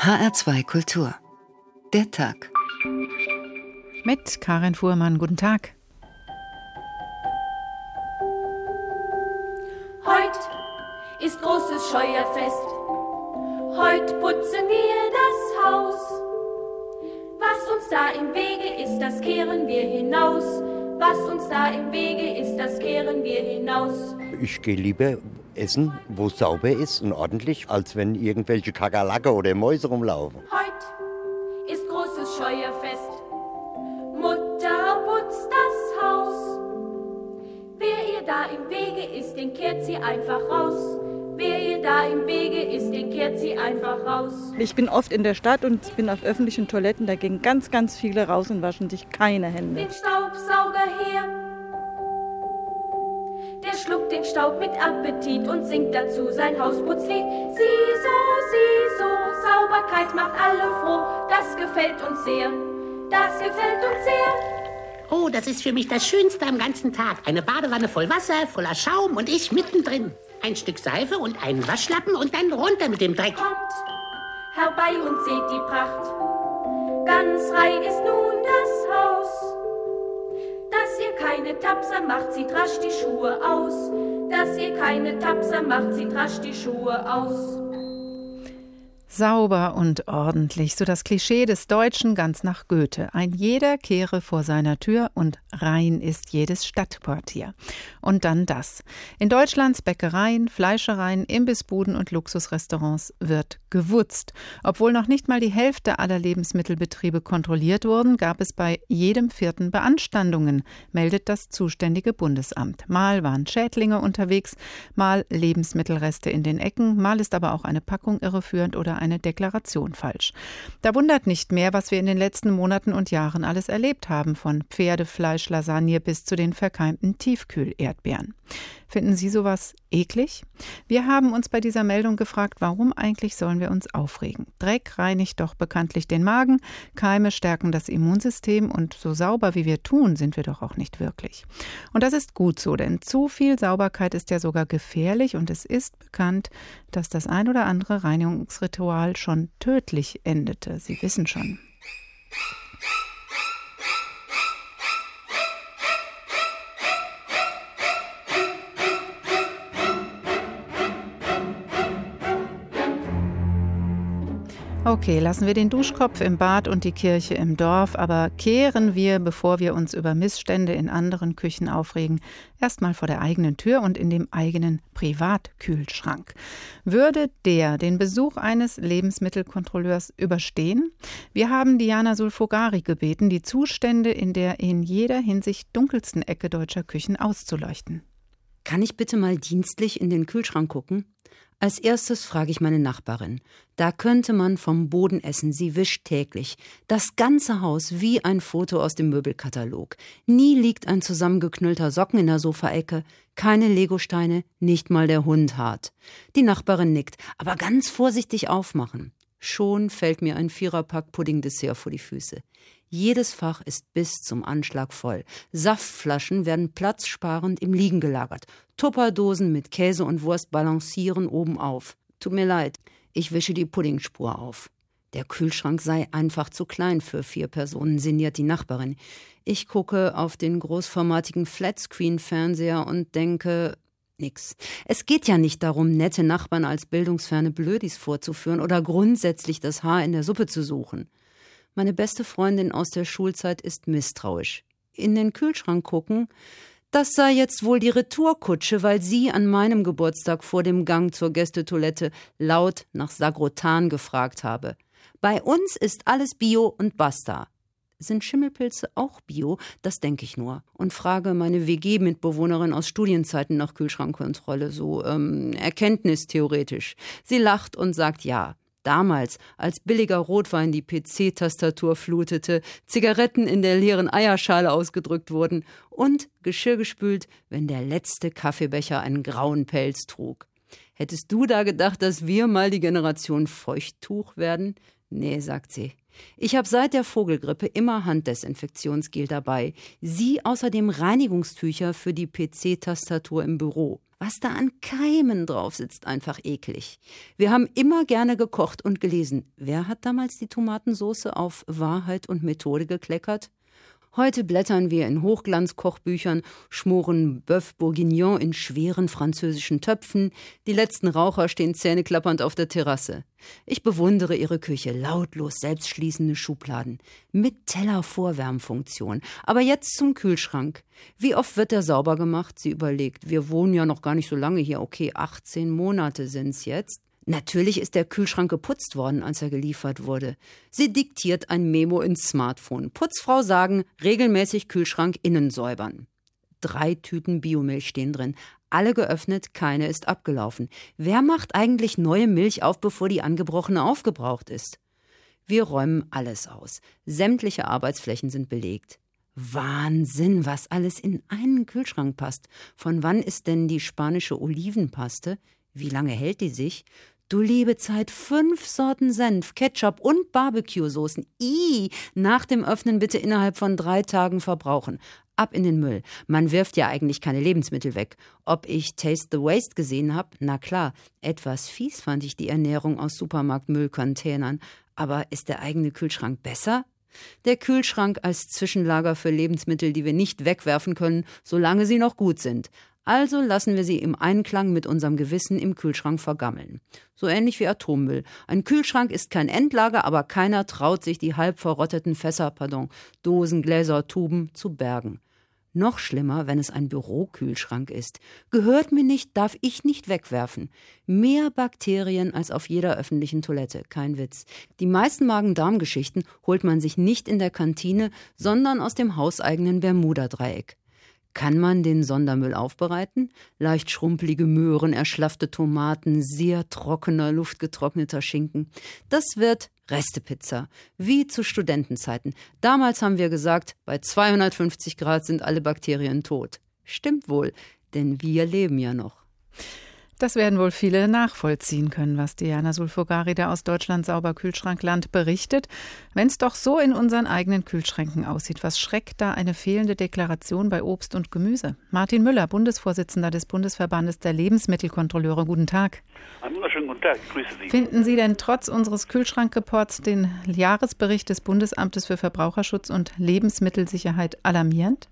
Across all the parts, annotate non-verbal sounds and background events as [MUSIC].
HR2 Kultur. Der Tag. Mit Karin Fuhrmann, guten Tag. Ich gehe lieber essen, wo es sauber ist und ordentlich, als wenn irgendwelche Kakerlake oder Mäuse rumlaufen. Heute ist großes Scheuerfest. Mutter putzt das Haus. Wer ihr da im Wege ist, den kehrt sie einfach raus. Wer ihr da im Wege ist, den kehrt sie einfach raus. Ich bin oft in der Stadt und bin auf öffentlichen Toiletten. Da gehen ganz, ganz viele raus und waschen sich keine Hände. Den Staubsauger her. Schluckt den Staub mit Appetit und singt dazu sein Hausputzlied. Sieh so, sieh so, Sauberkeit macht alle froh. Das gefällt uns sehr. Das gefällt uns sehr. Oh, das ist für mich das Schönste am ganzen Tag. Eine Badewanne voll Wasser, voller Schaum und ich mittendrin. Ein Stück Seife und einen Waschlappen und dann runter mit dem Dreck. Kommt herbei und seht die Pracht. Ganz rein ist nun das Haus. Dass ihr keine Tapser macht, zieht rasch die Schuhe aus. Dass ihr keine Tapser macht, zieht rasch die Schuhe aus. Sauber und ordentlich, so das Klischee des Deutschen ganz nach Goethe. Ein jeder kehre vor seiner Tür und rein ist jedes Stadtquartier. Und dann das. In Deutschlands Bäckereien, Fleischereien, Imbissbuden und Luxusrestaurants wird gewutzt. Obwohl noch nicht mal die Hälfte aller Lebensmittelbetriebe kontrolliert wurden, gab es bei jedem vierten Beanstandungen, meldet das zuständige Bundesamt. Mal waren Schädlinge unterwegs, mal Lebensmittelreste in den Ecken, mal ist aber auch eine Packung irreführend oder eine Deklaration falsch. Da wundert nicht mehr, was wir in den letzten Monaten und Jahren alles erlebt haben, von Pferdefleisch-Lasagne bis zu den verkeimten Tiefkühl-Erdbeeren. Finden Sie sowas eklig? Wir haben uns bei dieser Meldung gefragt, warum eigentlich sollen wir uns aufregen? Dreck reinigt doch bekanntlich den Magen, Keime stärken das Immunsystem und so sauber wie wir tun, sind wir doch auch nicht wirklich. Und das ist gut so, denn zu viel Sauberkeit ist ja sogar gefährlich und es ist bekannt, dass das ein oder andere Reinigungsritual schon tödlich endete. Sie wissen schon. Okay, lassen wir den Duschkopf im Bad und die Kirche im Dorf, aber kehren wir, bevor wir uns über Missstände in anderen Küchen aufregen, erstmal vor der eigenen Tür und in dem eigenen Privatkühlschrank. Würde der den Besuch eines Lebensmittelkontrolleurs überstehen? Wir haben Diana Sulfogari gebeten, die Zustände in der in jeder Hinsicht dunkelsten Ecke deutscher Küchen auszuleuchten. Kann ich bitte mal dienstlich in den Kühlschrank gucken? Als erstes frage ich meine Nachbarin. Da könnte man vom Boden essen, sie wischt täglich. Das ganze Haus wie ein Foto aus dem Möbelkatalog. Nie liegt ein zusammengeknüllter Socken in der Sofaecke, keine Legosteine, nicht mal der Hund hart. Die Nachbarin nickt, aber ganz vorsichtig aufmachen. Schon fällt mir ein Viererpack Puddingdessert vor die Füße. Jedes Fach ist bis zum Anschlag voll. Saftflaschen werden platzsparend im Liegen gelagert. Tupperdosen mit Käse und Wurst balancieren oben auf. Tut mir leid, ich wische die Puddingspur auf. Der Kühlschrank sei einfach zu klein für vier Personen, sinniert die Nachbarin. Ich gucke auf den großformatigen Flatscreen-Fernseher und denke, nix. Es geht ja nicht darum, nette Nachbarn als bildungsferne Blödis vorzuführen oder grundsätzlich das Haar in der Suppe zu suchen. Meine beste Freundin aus der Schulzeit ist misstrauisch. In den Kühlschrank gucken, das sei jetzt wohl die Retourkutsche, weil sie an meinem Geburtstag vor dem Gang zur Gästetoilette laut nach Sagrotan gefragt habe. Bei uns ist alles Bio und basta. Sind Schimmelpilze auch Bio? Das denke ich nur. Und frage meine WG-Mitbewohnerin aus Studienzeiten nach Kühlschrankkontrolle, so ähm, erkenntnistheoretisch. Sie lacht und sagt ja. Damals, als billiger Rotwein die PC-Tastatur flutete, Zigaretten in der leeren Eierschale ausgedrückt wurden und Geschirr gespült, wenn der letzte Kaffeebecher einen grauen Pelz trug. Hättest du da gedacht, dass wir mal die Generation Feuchttuch werden? Nee, sagt sie. Ich habe seit der Vogelgrippe immer Handdesinfektionsgel dabei. Sie außerdem Reinigungstücher für die PC-Tastatur im Büro. Was da an Keimen drauf sitzt, einfach eklig. Wir haben immer gerne gekocht und gelesen. Wer hat damals die Tomatensoße auf Wahrheit und Methode gekleckert? Heute blättern wir in Hochglanzkochbüchern, schmoren Bœuf Bourguignon in schweren französischen Töpfen, die letzten Raucher stehen zähneklappernd auf der Terrasse. Ich bewundere ihre Küche, lautlos selbstschließende Schubladen, mit Tellervorwärmfunktion. Aber jetzt zum Kühlschrank. Wie oft wird der sauber gemacht? Sie überlegt. Wir wohnen ja noch gar nicht so lange hier. Okay, 18 Monate sind's jetzt. Natürlich ist der Kühlschrank geputzt worden, als er geliefert wurde. Sie diktiert ein Memo ins Smartphone. Putzfrau sagen, regelmäßig Kühlschrank innen säubern. Drei Tüten Biomilch stehen drin. Alle geöffnet, keine ist abgelaufen. Wer macht eigentlich neue Milch auf, bevor die angebrochene aufgebraucht ist? Wir räumen alles aus. Sämtliche Arbeitsflächen sind belegt. Wahnsinn, was alles in einen Kühlschrank passt. Von wann ist denn die spanische Olivenpaste? Wie lange hält die sich? Du liebe Zeit, fünf Sorten Senf, Ketchup und Barbecue-Soßen. I, nach dem Öffnen bitte innerhalb von drei Tagen verbrauchen. Ab in den Müll. Man wirft ja eigentlich keine Lebensmittel weg. Ob ich Taste the Waste gesehen habe? Na klar. Etwas fies fand ich die Ernährung aus Supermarktmüllcontainern. Aber ist der eigene Kühlschrank besser? Der Kühlschrank als Zwischenlager für Lebensmittel, die wir nicht wegwerfen können, solange sie noch gut sind. Also lassen wir sie im Einklang mit unserem Gewissen im Kühlschrank vergammeln. So ähnlich wie Atommüll. Ein Kühlschrank ist kein Endlager, aber keiner traut sich, die halb verrotteten Fässer, pardon, Dosen, Gläser, Tuben zu bergen. Noch schlimmer, wenn es ein Bürokühlschrank ist. Gehört mir nicht, darf ich nicht wegwerfen. Mehr Bakterien als auf jeder öffentlichen Toilette. Kein Witz. Die meisten Magen-Darm-Geschichten holt man sich nicht in der Kantine, sondern aus dem hauseigenen Bermuda-Dreieck. Kann man den Sondermüll aufbereiten? Leicht schrumpelige Möhren, erschlaffte Tomaten, sehr trockener, luftgetrockneter Schinken. Das wird Restepizza, wie zu Studentenzeiten. Damals haben wir gesagt, bei 250 Grad sind alle Bakterien tot. Stimmt wohl, denn wir leben ja noch. Das werden wohl viele nachvollziehen können, was Diana Sulfogari da aus Deutschland Sauber Kühlschrankland berichtet. Wenn es doch so in unseren eigenen Kühlschränken aussieht, was schreckt da eine fehlende Deklaration bei Obst und Gemüse? Martin Müller, Bundesvorsitzender des Bundesverbandes der Lebensmittelkontrolleure, guten Tag. Einen wunderschönen guten Tag, grüße Sie. Finden Sie denn trotz unseres Kühlschrankreports den Jahresbericht des Bundesamtes für Verbraucherschutz und Lebensmittelsicherheit alarmierend?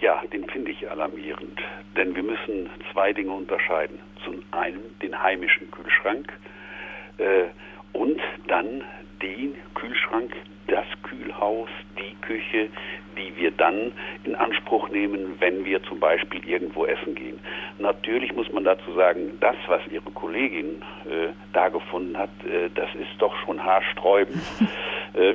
Ja, den finde ich alarmierend, denn wir müssen zwei Dinge unterscheiden. Zum einen den heimischen Kühlschrank äh, und dann den Kühlschrank, das Kühlhaus, die Küche, die wir dann in Anspruch nehmen, wenn wir zum Beispiel irgendwo essen gehen. Natürlich muss man dazu sagen, das, was Ihre Kollegin äh, da gefunden hat, äh, das ist doch schon haarsträubend. [LAUGHS] äh,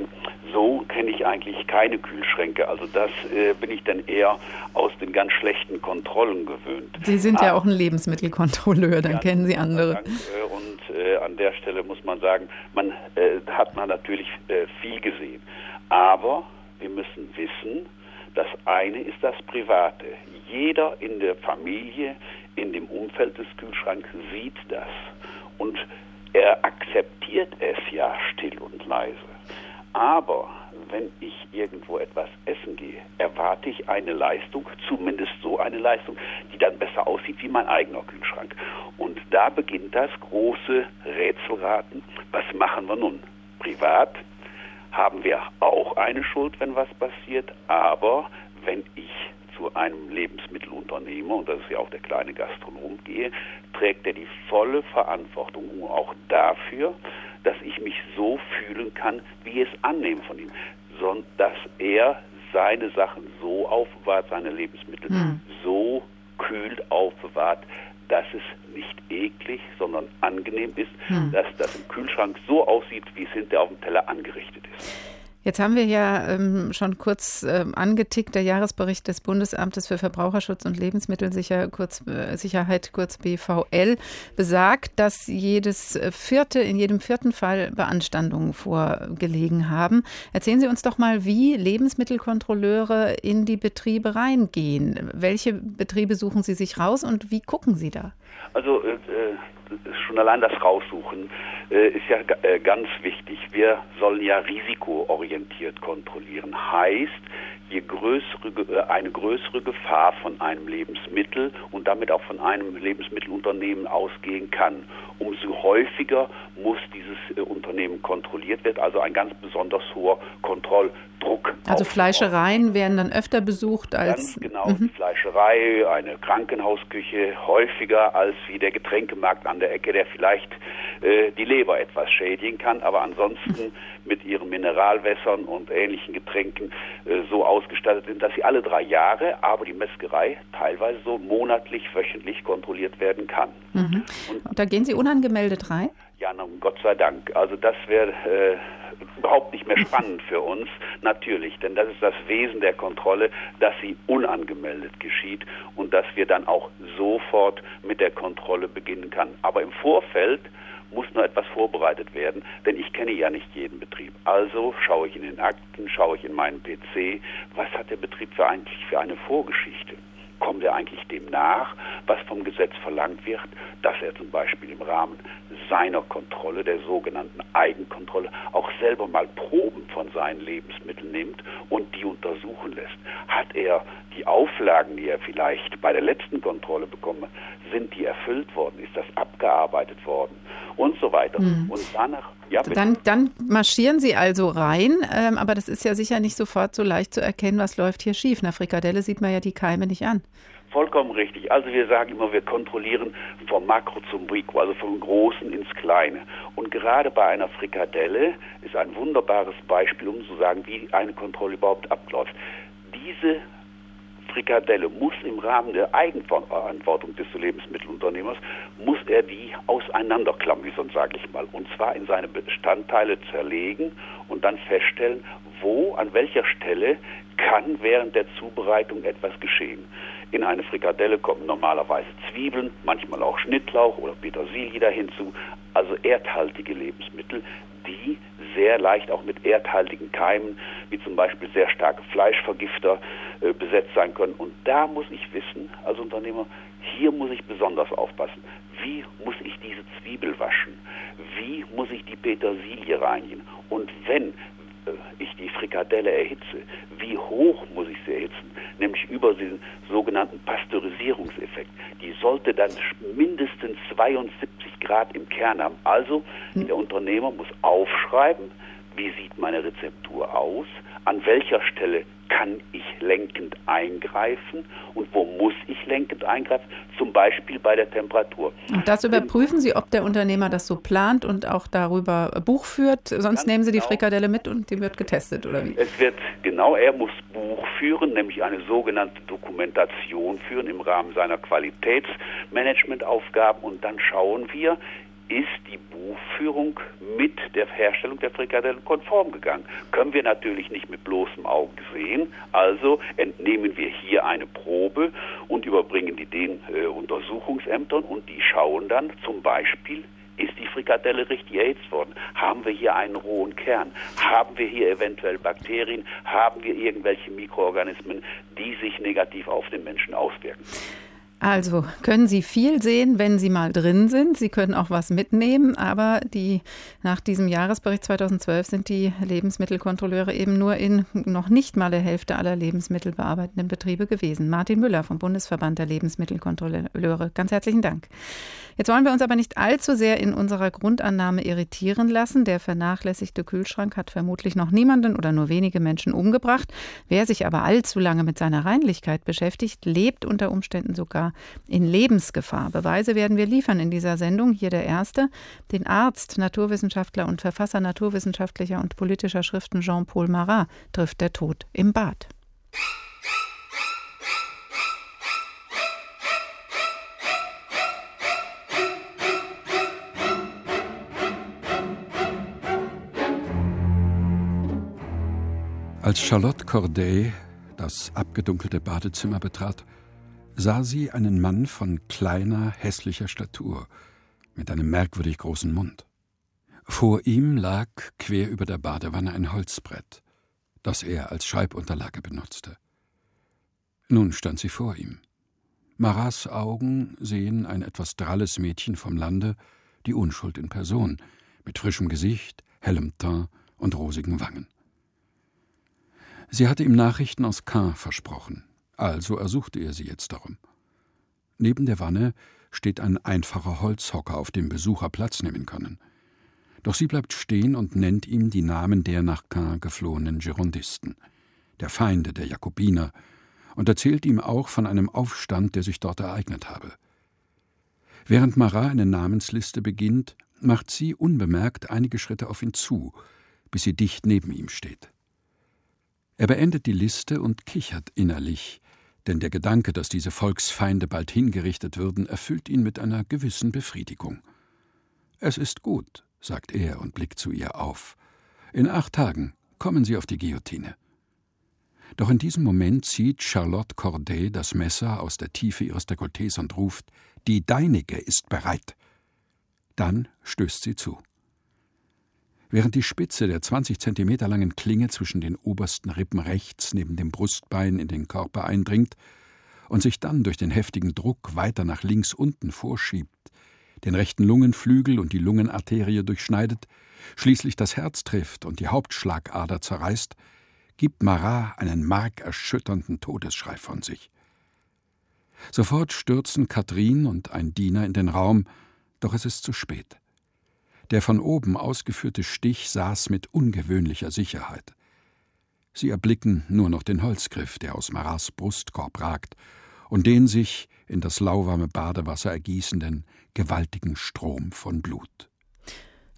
so kenne ich eigentlich keine Kühlschränke. Also das äh, bin ich dann eher aus den ganz schlechten Kontrollen gewöhnt. Sie sind ja auch ein Lebensmittelkontrolleur, dann kennen Sie andere. Dank, äh, und äh, an der Stelle muss man sagen, man äh, hat man natürlich. Aber wir müssen wissen, das eine ist das Private. Jeder in der Familie, in dem Umfeld des Kühlschranks sieht das. Und er akzeptiert es ja still und leise. Aber wenn ich irgendwo etwas essen gehe, erwarte ich eine Leistung, zumindest so eine Leistung, die dann besser aussieht wie mein eigener Kühlschrank. Und da beginnt das große Rätselraten. Was machen wir nun? Privat haben wir auch eine Schuld, wenn was passiert, aber wenn ich zu einem Lebensmittelunternehmer, und das ist ja auch der kleine Gastronom, gehe, trägt er die volle Verantwortung auch dafür, dass ich mich so fühlen kann, wie es annehmen von ihm, sondern dass er seine Sachen so aufbewahrt, seine Lebensmittel hm. so kühl aufbewahrt, dass es nicht eklig, sondern angenehm ist, hm. dass das im Kühlschrank so aussieht, wie es hinterher auf dem Teller angerichtet ist. Jetzt haben wir ja ähm, schon kurz ähm, angetickt, der Jahresbericht des Bundesamtes für Verbraucherschutz und Lebensmittelsicherheit, kurz, äh, kurz BVL, besagt, dass jedes vierte, in jedem vierten Fall Beanstandungen vorgelegen haben. Erzählen Sie uns doch mal, wie Lebensmittelkontrolleure in die Betriebe reingehen. Welche Betriebe suchen Sie sich raus und wie gucken Sie da? Also äh, schon allein das Raussuchen äh, ist ja äh, ganz wichtig. Wir sollen ja risikoorientiert kontrollieren. Heißt, je größere, äh, eine größere Gefahr von einem Lebensmittel und damit auch von einem Lebensmittelunternehmen ausgehen kann, umso häufiger muss dieses äh, Unternehmen kontrolliert werden, also ein ganz besonders hoher Kontrolldruck. Also Fleischereien werden dann öfter besucht als. Ganz genau, mhm. Fleischerei, eine Krankenhausküche häufiger als wie der Getränkemarkt an der Ecke, der vielleicht äh, die Leber etwas schädigen kann, aber ansonsten mit ihren Mineralwässern und ähnlichen Getränken äh, so ausgestattet sind, dass sie alle drei Jahre, aber die Metzgerei teilweise so monatlich, wöchentlich kontrolliert werden kann. Mhm. Und, und da gehen Sie unangemeldet rein? Ja, na, Gott sei Dank. Also das wäre äh, überhaupt nicht mehr spannend für uns, natürlich, denn das ist das Wesen der Kontrolle, dass sie unangemeldet geschieht und dass wir dann auch sofort mit der Kontrolle beginnen kann. Aber im Vorfeld muss nur etwas vorbereitet werden, denn ich kenne ja nicht jeden Betrieb. Also schaue ich in den Akten, schaue ich in meinen PC, was hat der Betrieb für eigentlich für eine Vorgeschichte? Kommt er eigentlich dem nach, was vom Gesetz verlangt wird, dass er zum Beispiel im Rahmen seiner Kontrolle, der sogenannten Eigenkontrolle, auch selber mal Proben von seinen Lebensmitteln nimmt und die untersuchen lässt? Hat er die Auflagen, die er vielleicht bei der letzten Kontrolle bekommen hat, sind die erfüllt worden? Ist das abgearbeitet worden? Und so weiter. Mhm. Und danach ja, dann, dann, marschieren Sie also rein, ähm, aber das ist ja sicher nicht sofort so leicht zu erkennen, was läuft hier schief. Na, Frikadelle sieht man ja die Keime nicht an. Vollkommen richtig. Also wir sagen immer, wir kontrollieren vom Makro zum Mikro, also vom Großen ins Kleine. Und gerade bei einer Frikadelle ist ein wunderbares Beispiel, um zu sagen, wie eine Kontrolle überhaupt abläuft. Frikadelle muss im Rahmen der Eigenverantwortung des Lebensmittelunternehmers, muss er die auseinanderklamüsern, sage ich mal, und zwar in seine Bestandteile zerlegen und dann feststellen, wo, an welcher Stelle kann während der Zubereitung etwas geschehen. In eine Frikadelle kommen normalerweise Zwiebeln, manchmal auch Schnittlauch oder Petersilie dahinzu, also erdhaltige Lebensmittel, die sehr leicht auch mit erdhaltigen Keimen, wie zum Beispiel sehr starke Fleischvergifter, äh, besetzt sein können. Und da muss ich wissen, als Unternehmer, hier muss ich besonders aufpassen. Wie muss ich diese Zwiebel waschen? Wie muss ich die Petersilie reinigen? Und wenn ich die Frikadelle erhitze, wie hoch muss ich sie erhitzen? Nämlich über den sogenannten Pasteurisierungseffekt. Die sollte dann mindestens 72 Grad im Kern haben. Also der Unternehmer muss aufschreiben, wie sieht meine Rezeptur aus, an welcher Stelle kann ich lenkend eingreifen und wo muss ich lenkend eingreifen, zum Beispiel bei der Temperatur. Und das überprüfen Sie, ob der Unternehmer das so plant und auch darüber Buch führt, sonst nehmen Sie die genau. Frikadelle mit und die wird getestet, oder wie? Es wird, genau, er muss Buch führen, nämlich eine sogenannte Dokumentation führen im Rahmen seiner Qualitätsmanagementaufgaben und dann schauen wir, ist die Buchführung mit der Herstellung der Frikadellen konform gegangen. Können wir natürlich nicht mit bloßem Auge sehen. Also entnehmen wir hier eine Probe und überbringen die den äh, Untersuchungsämtern und die schauen dann zum Beispiel, ist die Frikadelle richtig erhitzt worden? Haben wir hier einen rohen Kern? Haben wir hier eventuell Bakterien? Haben wir irgendwelche Mikroorganismen, die sich negativ auf den Menschen auswirken? Also können Sie viel sehen, wenn Sie mal drin sind. Sie können auch was mitnehmen, aber die, nach diesem Jahresbericht 2012 sind die Lebensmittelkontrolleure eben nur in noch nicht mal der Hälfte aller lebensmittelbearbeitenden Betriebe gewesen. Martin Müller vom Bundesverband der Lebensmittelkontrolleure, ganz herzlichen Dank. Jetzt wollen wir uns aber nicht allzu sehr in unserer Grundannahme irritieren lassen. Der vernachlässigte Kühlschrank hat vermutlich noch niemanden oder nur wenige Menschen umgebracht. Wer sich aber allzu lange mit seiner Reinlichkeit beschäftigt, lebt unter Umständen sogar in Lebensgefahr. Beweise werden wir liefern in dieser Sendung. Hier der erste. Den Arzt, Naturwissenschaftler und Verfasser naturwissenschaftlicher und politischer Schriften Jean-Paul Marat trifft der Tod im Bad. Als Charlotte Corday das abgedunkelte Badezimmer betrat, sah sie einen Mann von kleiner, hässlicher Statur, mit einem merkwürdig großen Mund. Vor ihm lag quer über der Badewanne ein Holzbrett, das er als Schreibunterlage benutzte. Nun stand sie vor ihm. Marats Augen sehen ein etwas dralles Mädchen vom Lande, die Unschuld in Person, mit frischem Gesicht, hellem Teint und rosigen Wangen. Sie hatte ihm Nachrichten aus Caen versprochen, also ersuchte er sie jetzt darum. Neben der Wanne steht ein einfacher Holzhocker, auf dem Besucher Platz nehmen können. Doch sie bleibt stehen und nennt ihm die Namen der nach Caen geflohenen Girondisten, der Feinde der Jakobiner, und erzählt ihm auch von einem Aufstand, der sich dort ereignet habe. Während Marat eine Namensliste beginnt, macht sie unbemerkt einige Schritte auf ihn zu, bis sie dicht neben ihm steht. Er beendet die Liste und kichert innerlich, denn der Gedanke, dass diese Volksfeinde bald hingerichtet würden, erfüllt ihn mit einer gewissen Befriedigung. Es ist gut, sagt er und blickt zu ihr auf. In acht Tagen kommen Sie auf die Guillotine. Doch in diesem Moment zieht Charlotte Corday das Messer aus der Tiefe ihres Dekolletés und ruft: Die deinige ist bereit. Dann stößt sie zu. Während die Spitze der 20 Zentimeter langen Klinge zwischen den obersten Rippen rechts neben dem Brustbein in den Körper eindringt und sich dann durch den heftigen Druck weiter nach links unten vorschiebt, den rechten Lungenflügel und die Lungenarterie durchschneidet, schließlich das Herz trifft und die Hauptschlagader zerreißt, gibt Marat einen markerschütternden Todesschrei von sich. Sofort stürzen Katrin und ein Diener in den Raum, doch es ist zu spät. Der von oben ausgeführte Stich saß mit ungewöhnlicher Sicherheit. Sie erblicken nur noch den Holzgriff, der aus Marats Brustkorb ragt, und den sich in das lauwarme Badewasser ergießenden, gewaltigen Strom von Blut.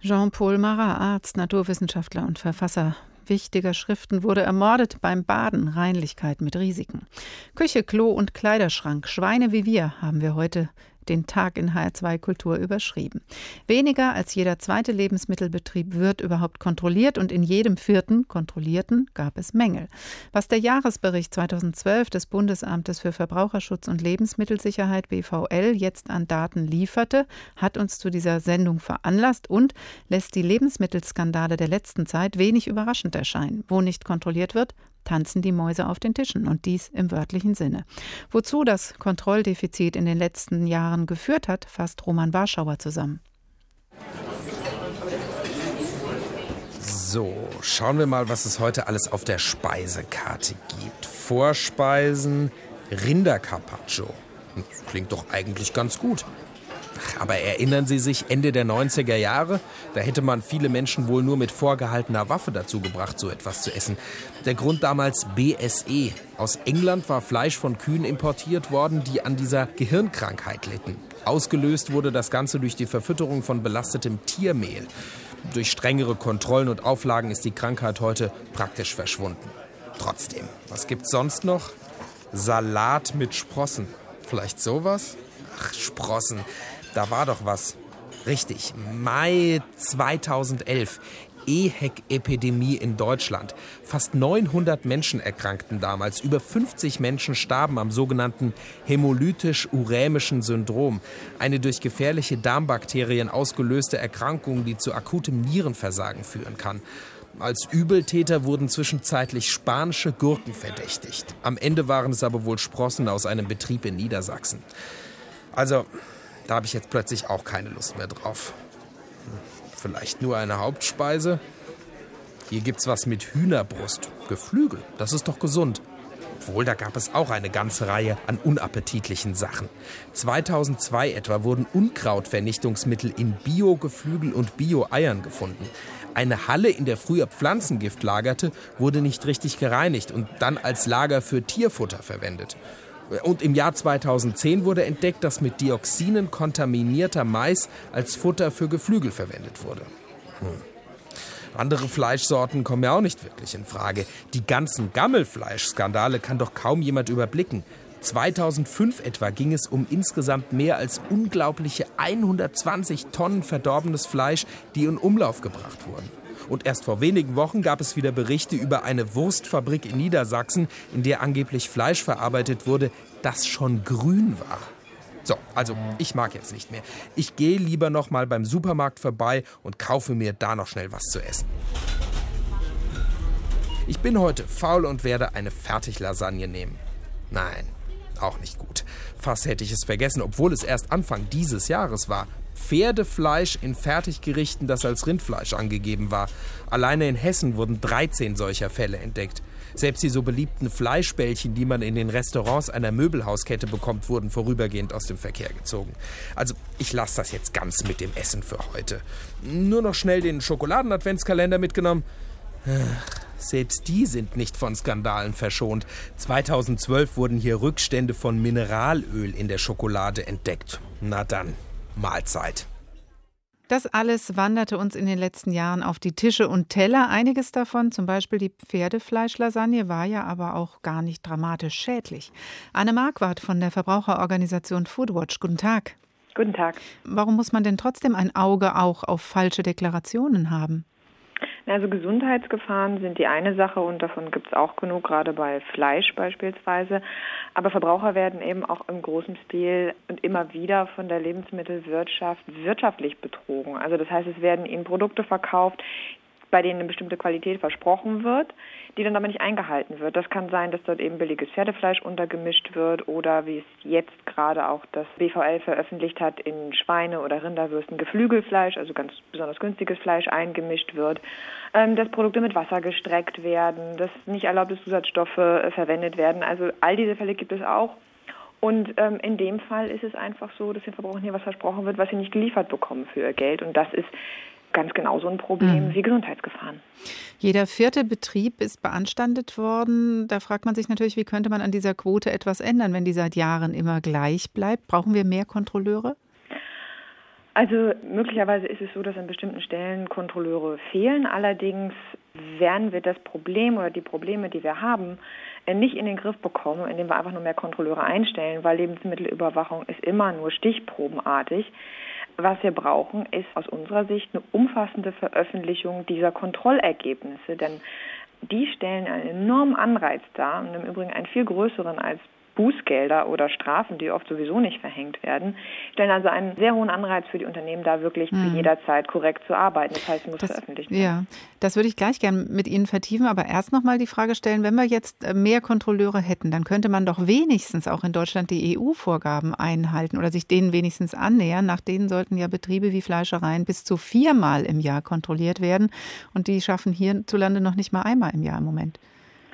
Jean-Paul Marat, Arzt, Naturwissenschaftler und Verfasser wichtiger Schriften wurde ermordet beim Baden, Reinlichkeit mit Risiken. Küche, Klo und Kleiderschrank, Schweine wie wir haben wir heute den Tag in HR2 Kultur überschrieben. Weniger als jeder zweite Lebensmittelbetrieb wird überhaupt kontrolliert und in jedem vierten kontrollierten gab es Mängel. Was der Jahresbericht 2012 des Bundesamtes für Verbraucherschutz und Lebensmittelsicherheit BVL jetzt an Daten lieferte, hat uns zu dieser Sendung veranlasst und lässt die Lebensmittelskandale der letzten Zeit wenig überraschend erscheinen. Wo nicht kontrolliert wird, tanzen die Mäuse auf den Tischen und dies im wörtlichen Sinne. Wozu das Kontrolldefizit in den letzten Jahren geführt hat, fasst Roman Warschauer zusammen. So, schauen wir mal, was es heute alles auf der Speisekarte gibt. Vorspeisen, Rindercarpaccio. Klingt doch eigentlich ganz gut. Aber erinnern Sie sich Ende der 90er Jahre? Da hätte man viele Menschen wohl nur mit vorgehaltener Waffe dazu gebracht, so etwas zu essen. Der Grund damals BSE. Aus England war Fleisch von Kühen importiert worden, die an dieser Gehirnkrankheit litten. Ausgelöst wurde das Ganze durch die Verfütterung von belastetem Tiermehl. Durch strengere Kontrollen und Auflagen ist die Krankheit heute praktisch verschwunden. Trotzdem, was gibt's sonst noch? Salat mit Sprossen. Vielleicht sowas? Ach, Sprossen. Da war doch was. Richtig, Mai 2011. EHEC-Epidemie in Deutschland. Fast 900 Menschen erkrankten damals. Über 50 Menschen starben am sogenannten hämolytisch-urämischen Syndrom. Eine durch gefährliche Darmbakterien ausgelöste Erkrankung, die zu akutem Nierenversagen führen kann. Als Übeltäter wurden zwischenzeitlich spanische Gurken verdächtigt. Am Ende waren es aber wohl Sprossen aus einem Betrieb in Niedersachsen. Also, da habe ich jetzt plötzlich auch keine Lust mehr drauf. Hm, vielleicht nur eine Hauptspeise? Hier gibt's was mit Hühnerbrust. Geflügel, das ist doch gesund. Obwohl, da gab es auch eine ganze Reihe an unappetitlichen Sachen. 2002 etwa wurden Unkrautvernichtungsmittel in Bio-Geflügel und Bio-Eiern gefunden. Eine Halle, in der früher Pflanzengift lagerte, wurde nicht richtig gereinigt und dann als Lager für Tierfutter verwendet. Und im Jahr 2010 wurde entdeckt, dass mit Dioxinen kontaminierter Mais als Futter für Geflügel verwendet wurde. Hm. Andere Fleischsorten kommen ja auch nicht wirklich in Frage. Die ganzen Gammelfleischskandale kann doch kaum jemand überblicken. 2005 etwa ging es um insgesamt mehr als unglaubliche 120 Tonnen verdorbenes Fleisch, die in Umlauf gebracht wurden. Und erst vor wenigen Wochen gab es wieder Berichte über eine Wurstfabrik in Niedersachsen, in der angeblich Fleisch verarbeitet wurde, das schon grün war. So, also ich mag jetzt nicht mehr. Ich gehe lieber noch mal beim Supermarkt vorbei und kaufe mir da noch schnell was zu essen. Ich bin heute faul und werde eine Fertiglasagne nehmen. Nein, auch nicht gut. Fast hätte ich es vergessen, obwohl es erst Anfang dieses Jahres war. Pferdefleisch in Fertiggerichten, das als Rindfleisch angegeben war. Alleine in Hessen wurden 13 solcher Fälle entdeckt. Selbst die so beliebten Fleischbällchen, die man in den Restaurants einer Möbelhauskette bekommt, wurden vorübergehend aus dem Verkehr gezogen. Also ich lasse das jetzt ganz mit dem Essen für heute. Nur noch schnell den Schokoladen-Adventskalender mitgenommen. Selbst die sind nicht von Skandalen verschont. 2012 wurden hier Rückstände von Mineralöl in der Schokolade entdeckt. Na dann, Mahlzeit. Das alles wanderte uns in den letzten Jahren auf die Tische und Teller. Einiges davon, zum Beispiel die Pferdefleischlasagne, war ja aber auch gar nicht dramatisch schädlich. Anne Marquardt von der Verbraucherorganisation Foodwatch. Guten Tag. Guten Tag. Warum muss man denn trotzdem ein Auge auch auf falsche Deklarationen haben? Also Gesundheitsgefahren sind die eine Sache und davon gibt es auch genug, gerade bei Fleisch beispielsweise. Aber Verbraucher werden eben auch im großen Stil und immer wieder von der Lebensmittelwirtschaft wirtschaftlich betrogen. Also das heißt, es werden ihnen Produkte verkauft, bei denen eine bestimmte Qualität versprochen wird, die dann aber nicht eingehalten wird. Das kann sein, dass dort eben billiges Pferdefleisch untergemischt wird oder wie es jetzt gerade auch das BVL veröffentlicht hat, in Schweine- oder Rinderwürsten Geflügelfleisch, also ganz besonders günstiges Fleisch eingemischt wird, ähm, dass Produkte mit Wasser gestreckt werden, dass nicht erlaubte Zusatzstoffe äh, verwendet werden. Also all diese Fälle gibt es auch. Und ähm, in dem Fall ist es einfach so, dass den Verbrauchern hier was versprochen wird, was sie nicht geliefert bekommen für ihr Geld. Und das ist ganz genauso ein Problem mhm. wie Gesundheitsgefahren. Jeder vierte Betrieb ist beanstandet worden. Da fragt man sich natürlich, wie könnte man an dieser Quote etwas ändern, wenn die seit Jahren immer gleich bleibt? Brauchen wir mehr Kontrolleure? Also möglicherweise ist es so, dass an bestimmten Stellen Kontrolleure fehlen. Allerdings werden wir das Problem oder die Probleme, die wir haben, äh, nicht in den Griff bekommen, indem wir einfach nur mehr Kontrolleure einstellen, weil Lebensmittelüberwachung ist immer nur stichprobenartig. Was wir brauchen, ist aus unserer Sicht eine umfassende Veröffentlichung dieser Kontrollergebnisse, denn die stellen einen enormen Anreiz dar und im Übrigen einen viel größeren als Bußgelder oder Strafen, die oft sowieso nicht verhängt werden, stellen also einen sehr hohen Anreiz für die Unternehmen, da wirklich hm. zu jeder Zeit korrekt zu arbeiten. Das heißt, es muss das, veröffentlicht werden. Ja, das würde ich gleich gerne mit Ihnen vertiefen, aber erst noch mal die Frage stellen, wenn wir jetzt äh, mehr Kontrolleure hätten, dann könnte man doch wenigstens auch in Deutschland die EU-Vorgaben einhalten oder sich denen wenigstens annähern. Nach denen sollten ja Betriebe wie Fleischereien bis zu viermal im Jahr kontrolliert werden und die schaffen hierzulande noch nicht mal einmal im Jahr im Moment.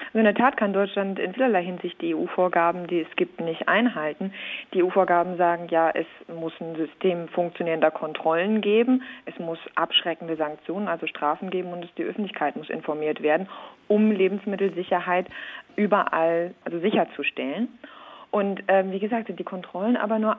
Also in der Tat kann Deutschland in vielerlei Hinsicht die EU-Vorgaben, die es gibt, nicht einhalten. Die EU-Vorgaben sagen ja, es muss ein System funktionierender Kontrollen geben, es muss abschreckende Sanktionen, also Strafen geben und die Öffentlichkeit muss informiert werden, um Lebensmittelsicherheit überall also sicherzustellen. Und ähm, wie gesagt, sind die Kontrollen aber nur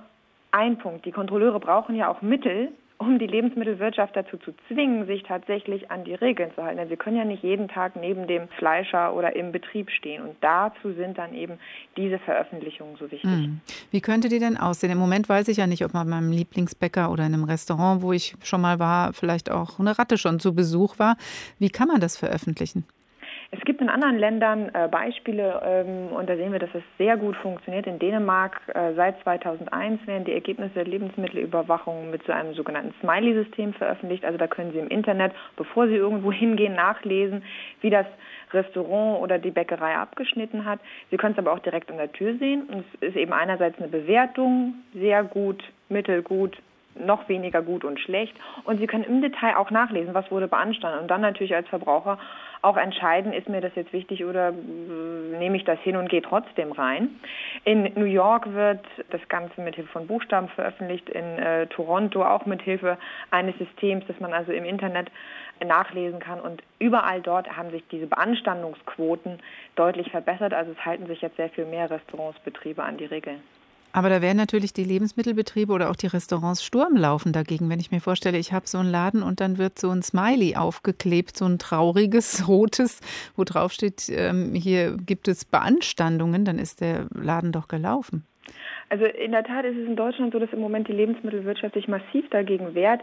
ein Punkt. Die Kontrolleure brauchen ja auch Mittel, um die Lebensmittelwirtschaft dazu zu zwingen, sich tatsächlich an die Regeln zu halten. Denn wir können ja nicht jeden Tag neben dem Fleischer oder im Betrieb stehen. Und dazu sind dann eben diese Veröffentlichungen so wichtig. Hm. Wie könnte die denn aussehen? Im Moment weiß ich ja nicht, ob man beim Lieblingsbäcker oder in einem Restaurant, wo ich schon mal war, vielleicht auch eine Ratte schon zu Besuch war. Wie kann man das veröffentlichen? Es gibt in anderen Ländern äh, Beispiele ähm, und da sehen wir, dass es sehr gut funktioniert. In Dänemark äh, seit 2001 werden die Ergebnisse der Lebensmittelüberwachung mit so einem sogenannten Smiley-System veröffentlicht. Also da können Sie im Internet, bevor Sie irgendwo [LAUGHS] hingehen, nachlesen, wie das Restaurant oder die Bäckerei abgeschnitten hat. Sie können es aber auch direkt an der Tür sehen. Und es ist eben einerseits eine Bewertung, sehr gut, mittelgut, noch weniger gut und schlecht. Und Sie können im Detail auch nachlesen, was wurde beanstandet. Und dann natürlich als Verbraucher auch entscheiden, ist mir das jetzt wichtig oder äh, nehme ich das hin und gehe trotzdem rein. In New York wird das Ganze mit Hilfe von Buchstaben veröffentlicht, in äh, Toronto auch mit Hilfe eines Systems, das man also im Internet nachlesen kann. Und überall dort haben sich diese Beanstandungsquoten deutlich verbessert. Also es halten sich jetzt sehr viel mehr Restaurantsbetriebe an die Regeln. Aber da werden natürlich die Lebensmittelbetriebe oder auch die Restaurants Sturm laufen dagegen. Wenn ich mir vorstelle, ich habe so einen Laden und dann wird so ein Smiley aufgeklebt, so ein trauriges, [LAUGHS] rotes, wo drauf steht, ähm, hier gibt es Beanstandungen, dann ist der Laden doch gelaufen. Also in der Tat ist es in Deutschland so, dass im Moment die Lebensmittelwirtschaft sich massiv dagegen wehrt.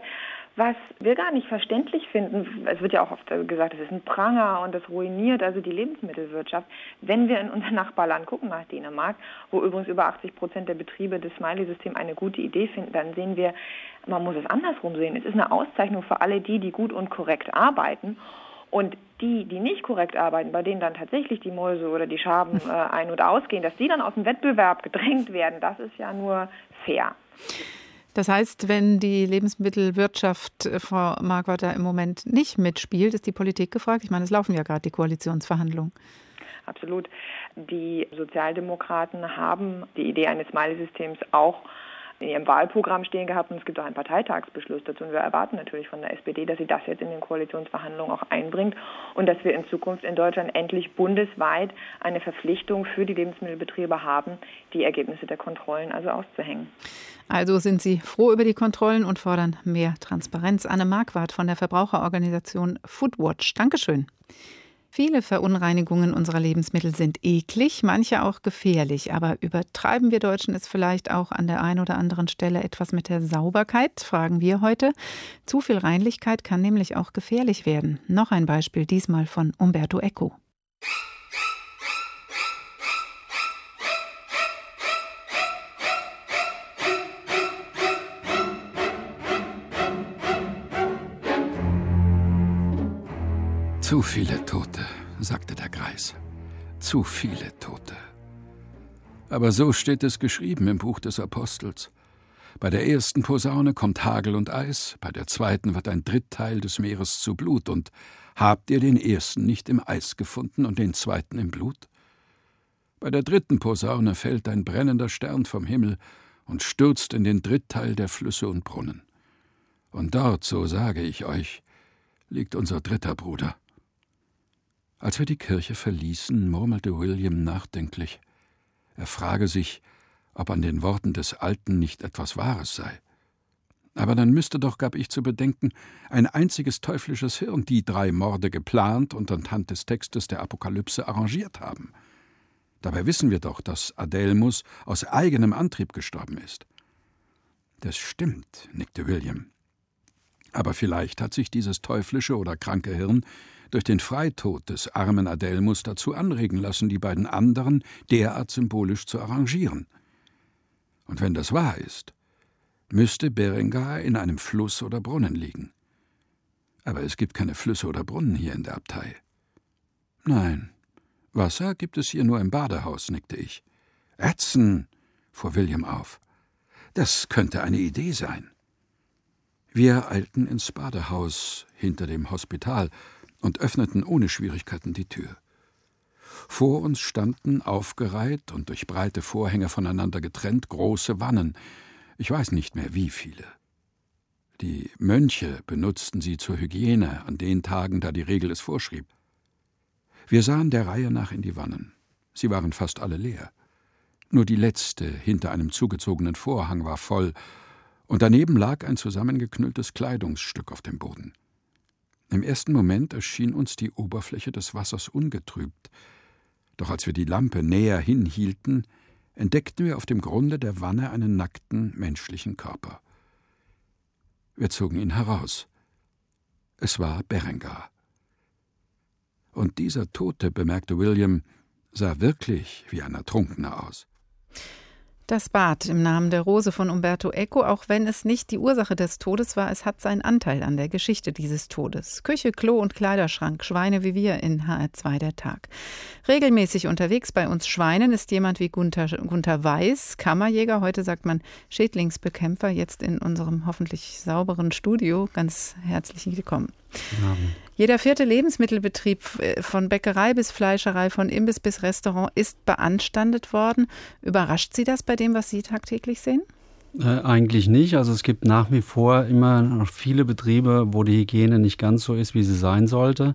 Was wir gar nicht verständlich finden, es wird ja auch oft gesagt, es ist ein Pranger und das ruiniert also die Lebensmittelwirtschaft. Wenn wir in unser Nachbarland gucken, nach Dänemark, wo übrigens über 80 Prozent der Betriebe das Smiley-System eine gute Idee finden, dann sehen wir, man muss es andersrum sehen. Es ist eine Auszeichnung für alle die, die gut und korrekt arbeiten. Und die, die nicht korrekt arbeiten, bei denen dann tatsächlich die Mäuse oder die Schaben [LAUGHS] äh, ein- und ausgehen, dass die dann aus dem Wettbewerb gedrängt werden, das ist ja nur fair. Das heißt, wenn die Lebensmittelwirtschaft, äh, Frau Marquardt, im Moment nicht mitspielt, ist die Politik gefragt. Ich meine, es laufen ja gerade die Koalitionsverhandlungen. Absolut. Die Sozialdemokraten haben die Idee eines Smiley-Systems auch in ihrem Wahlprogramm stehen gehabt und es gibt auch einen Parteitagsbeschluss dazu. Und wir erwarten natürlich von der SPD, dass sie das jetzt in den Koalitionsverhandlungen auch einbringt und dass wir in Zukunft in Deutschland endlich bundesweit eine Verpflichtung für die Lebensmittelbetriebe haben, die Ergebnisse der Kontrollen also auszuhängen. Also sind Sie froh über die Kontrollen und fordern mehr Transparenz. Anne Marquardt von der Verbraucherorganisation Foodwatch. Dankeschön. Viele Verunreinigungen unserer Lebensmittel sind eklig, manche auch gefährlich. Aber übertreiben wir Deutschen es vielleicht auch an der einen oder anderen Stelle etwas mit der Sauberkeit, fragen wir heute. Zu viel Reinlichkeit kann nämlich auch gefährlich werden. Noch ein Beispiel, diesmal von Umberto Eco. Zu viele Tote, sagte der Greis. Zu viele Tote. Aber so steht es geschrieben im Buch des Apostels. Bei der ersten Posaune kommt Hagel und Eis, bei der zweiten wird ein Drittteil des Meeres zu Blut, und habt ihr den ersten nicht im Eis gefunden und den zweiten im Blut? Bei der dritten Posaune fällt ein brennender Stern vom Himmel und stürzt in den Drittteil der Flüsse und Brunnen. Und dort, so sage ich euch, liegt unser dritter Bruder. Als wir die Kirche verließen, murmelte William nachdenklich. Er frage sich, ob an den Worten des Alten nicht etwas Wahres sei. Aber dann müsste doch, gab ich zu bedenken, ein einziges teuflisches Hirn die drei Morde geplant und anhand des Textes der Apokalypse arrangiert haben. Dabei wissen wir doch, dass Adelmus aus eigenem Antrieb gestorben ist. Das stimmt, nickte William. Aber vielleicht hat sich dieses teuflische oder kranke Hirn durch den Freitod des armen Adelmus dazu anregen lassen, die beiden anderen derart symbolisch zu arrangieren. Und wenn das wahr ist, müsste Berengar in einem Fluss oder Brunnen liegen. Aber es gibt keine Flüsse oder Brunnen hier in der Abtei. Nein, Wasser gibt es hier nur im Badehaus, nickte ich. Ätzen, fuhr William auf. Das könnte eine Idee sein. Wir eilten ins Badehaus hinter dem Hospital und öffneten ohne Schwierigkeiten die Tür. Vor uns standen aufgereiht und durch breite Vorhänge voneinander getrennt große Wannen, ich weiß nicht mehr wie viele. Die Mönche benutzten sie zur Hygiene an den Tagen, da die Regel es vorschrieb. Wir sahen der Reihe nach in die Wannen. Sie waren fast alle leer. Nur die letzte hinter einem zugezogenen Vorhang war voll, und daneben lag ein zusammengeknülltes Kleidungsstück auf dem Boden. Im ersten Moment erschien uns die Oberfläche des Wassers ungetrübt, doch als wir die Lampe näher hinhielten, entdeckten wir auf dem Grunde der Wanne einen nackten menschlichen Körper. Wir zogen ihn heraus. Es war Berengar. Und dieser Tote, bemerkte William, sah wirklich wie ein Ertrunkener aus. Das Bad im Namen der Rose von Umberto Eco, auch wenn es nicht die Ursache des Todes war, es hat seinen Anteil an der Geschichte dieses Todes. Küche, Klo und Kleiderschrank, Schweine wie wir in HR2 der Tag. Regelmäßig unterwegs bei uns Schweinen ist jemand wie Gunther, Gunther Weiß, Kammerjäger, heute sagt man Schädlingsbekämpfer, jetzt in unserem hoffentlich sauberen Studio. Ganz herzlich willkommen. Jeder vierte Lebensmittelbetrieb äh, von Bäckerei bis Fleischerei, von Imbiss bis Restaurant ist beanstandet worden. Überrascht Sie das bei dem, was Sie tagtäglich sehen? Äh, eigentlich nicht. Also es gibt nach wie vor immer noch viele Betriebe, wo die Hygiene nicht ganz so ist, wie sie sein sollte.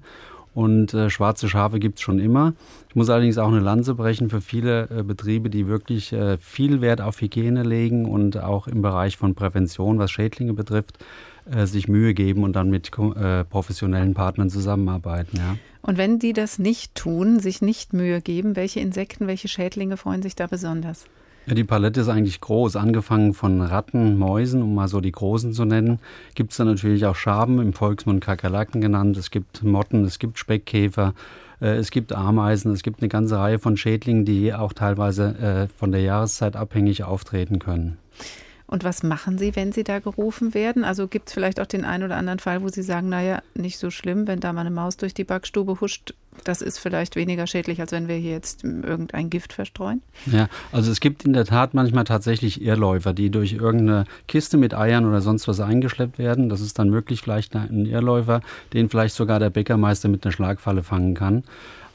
Und äh, schwarze Schafe gibt es schon immer. Ich muss allerdings auch eine Lanze brechen für viele äh, Betriebe, die wirklich äh, viel Wert auf Hygiene legen und auch im Bereich von Prävention, was Schädlinge betrifft, äh, sich Mühe geben und dann mit äh, professionellen Partnern zusammenarbeiten. Ja. Und wenn die das nicht tun, sich nicht Mühe geben, welche Insekten, welche Schädlinge freuen sich da besonders? Ja, die Palette ist eigentlich groß. Angefangen von Ratten, Mäusen, um mal so die großen zu nennen, gibt es dann natürlich auch Schaben, im Volksmund Kakerlaken genannt. Es gibt Motten, es gibt Speckkäfer, äh, es gibt Ameisen, es gibt eine ganze Reihe von Schädlingen, die auch teilweise äh, von der Jahreszeit abhängig auftreten können. Und was machen Sie, wenn Sie da gerufen werden? Also gibt es vielleicht auch den einen oder anderen Fall, wo Sie sagen, naja, nicht so schlimm, wenn da mal eine Maus durch die Backstube huscht, das ist vielleicht weniger schädlich, als wenn wir hier jetzt irgendein Gift verstreuen? Ja, also es gibt in der Tat manchmal tatsächlich Irrläufer, die durch irgendeine Kiste mit Eiern oder sonst was eingeschleppt werden. Das ist dann möglich vielleicht ein Irrläufer, den vielleicht sogar der Bäckermeister mit einer Schlagfalle fangen kann.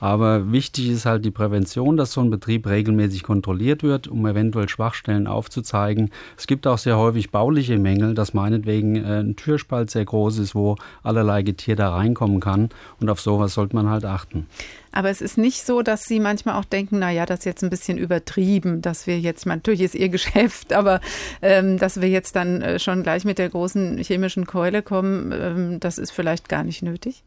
Aber wichtig ist halt die Prävention, dass so ein Betrieb regelmäßig kontrolliert wird, um eventuell Schwachstellen aufzuzeigen. Es gibt auch sehr häufig bauliche Mängel, dass meinetwegen äh, ein Türspalt sehr groß ist, wo allerlei Getier da reinkommen kann. Und auf sowas sollte man halt achten. Aber es ist nicht so, dass Sie manchmal auch denken, na ja, das ist jetzt ein bisschen übertrieben, dass wir jetzt, natürlich ist Ihr [LAUGHS] Geschäft, aber ähm, dass wir jetzt dann äh, schon gleich mit der großen chemischen Keule kommen, ähm, das ist vielleicht gar nicht nötig.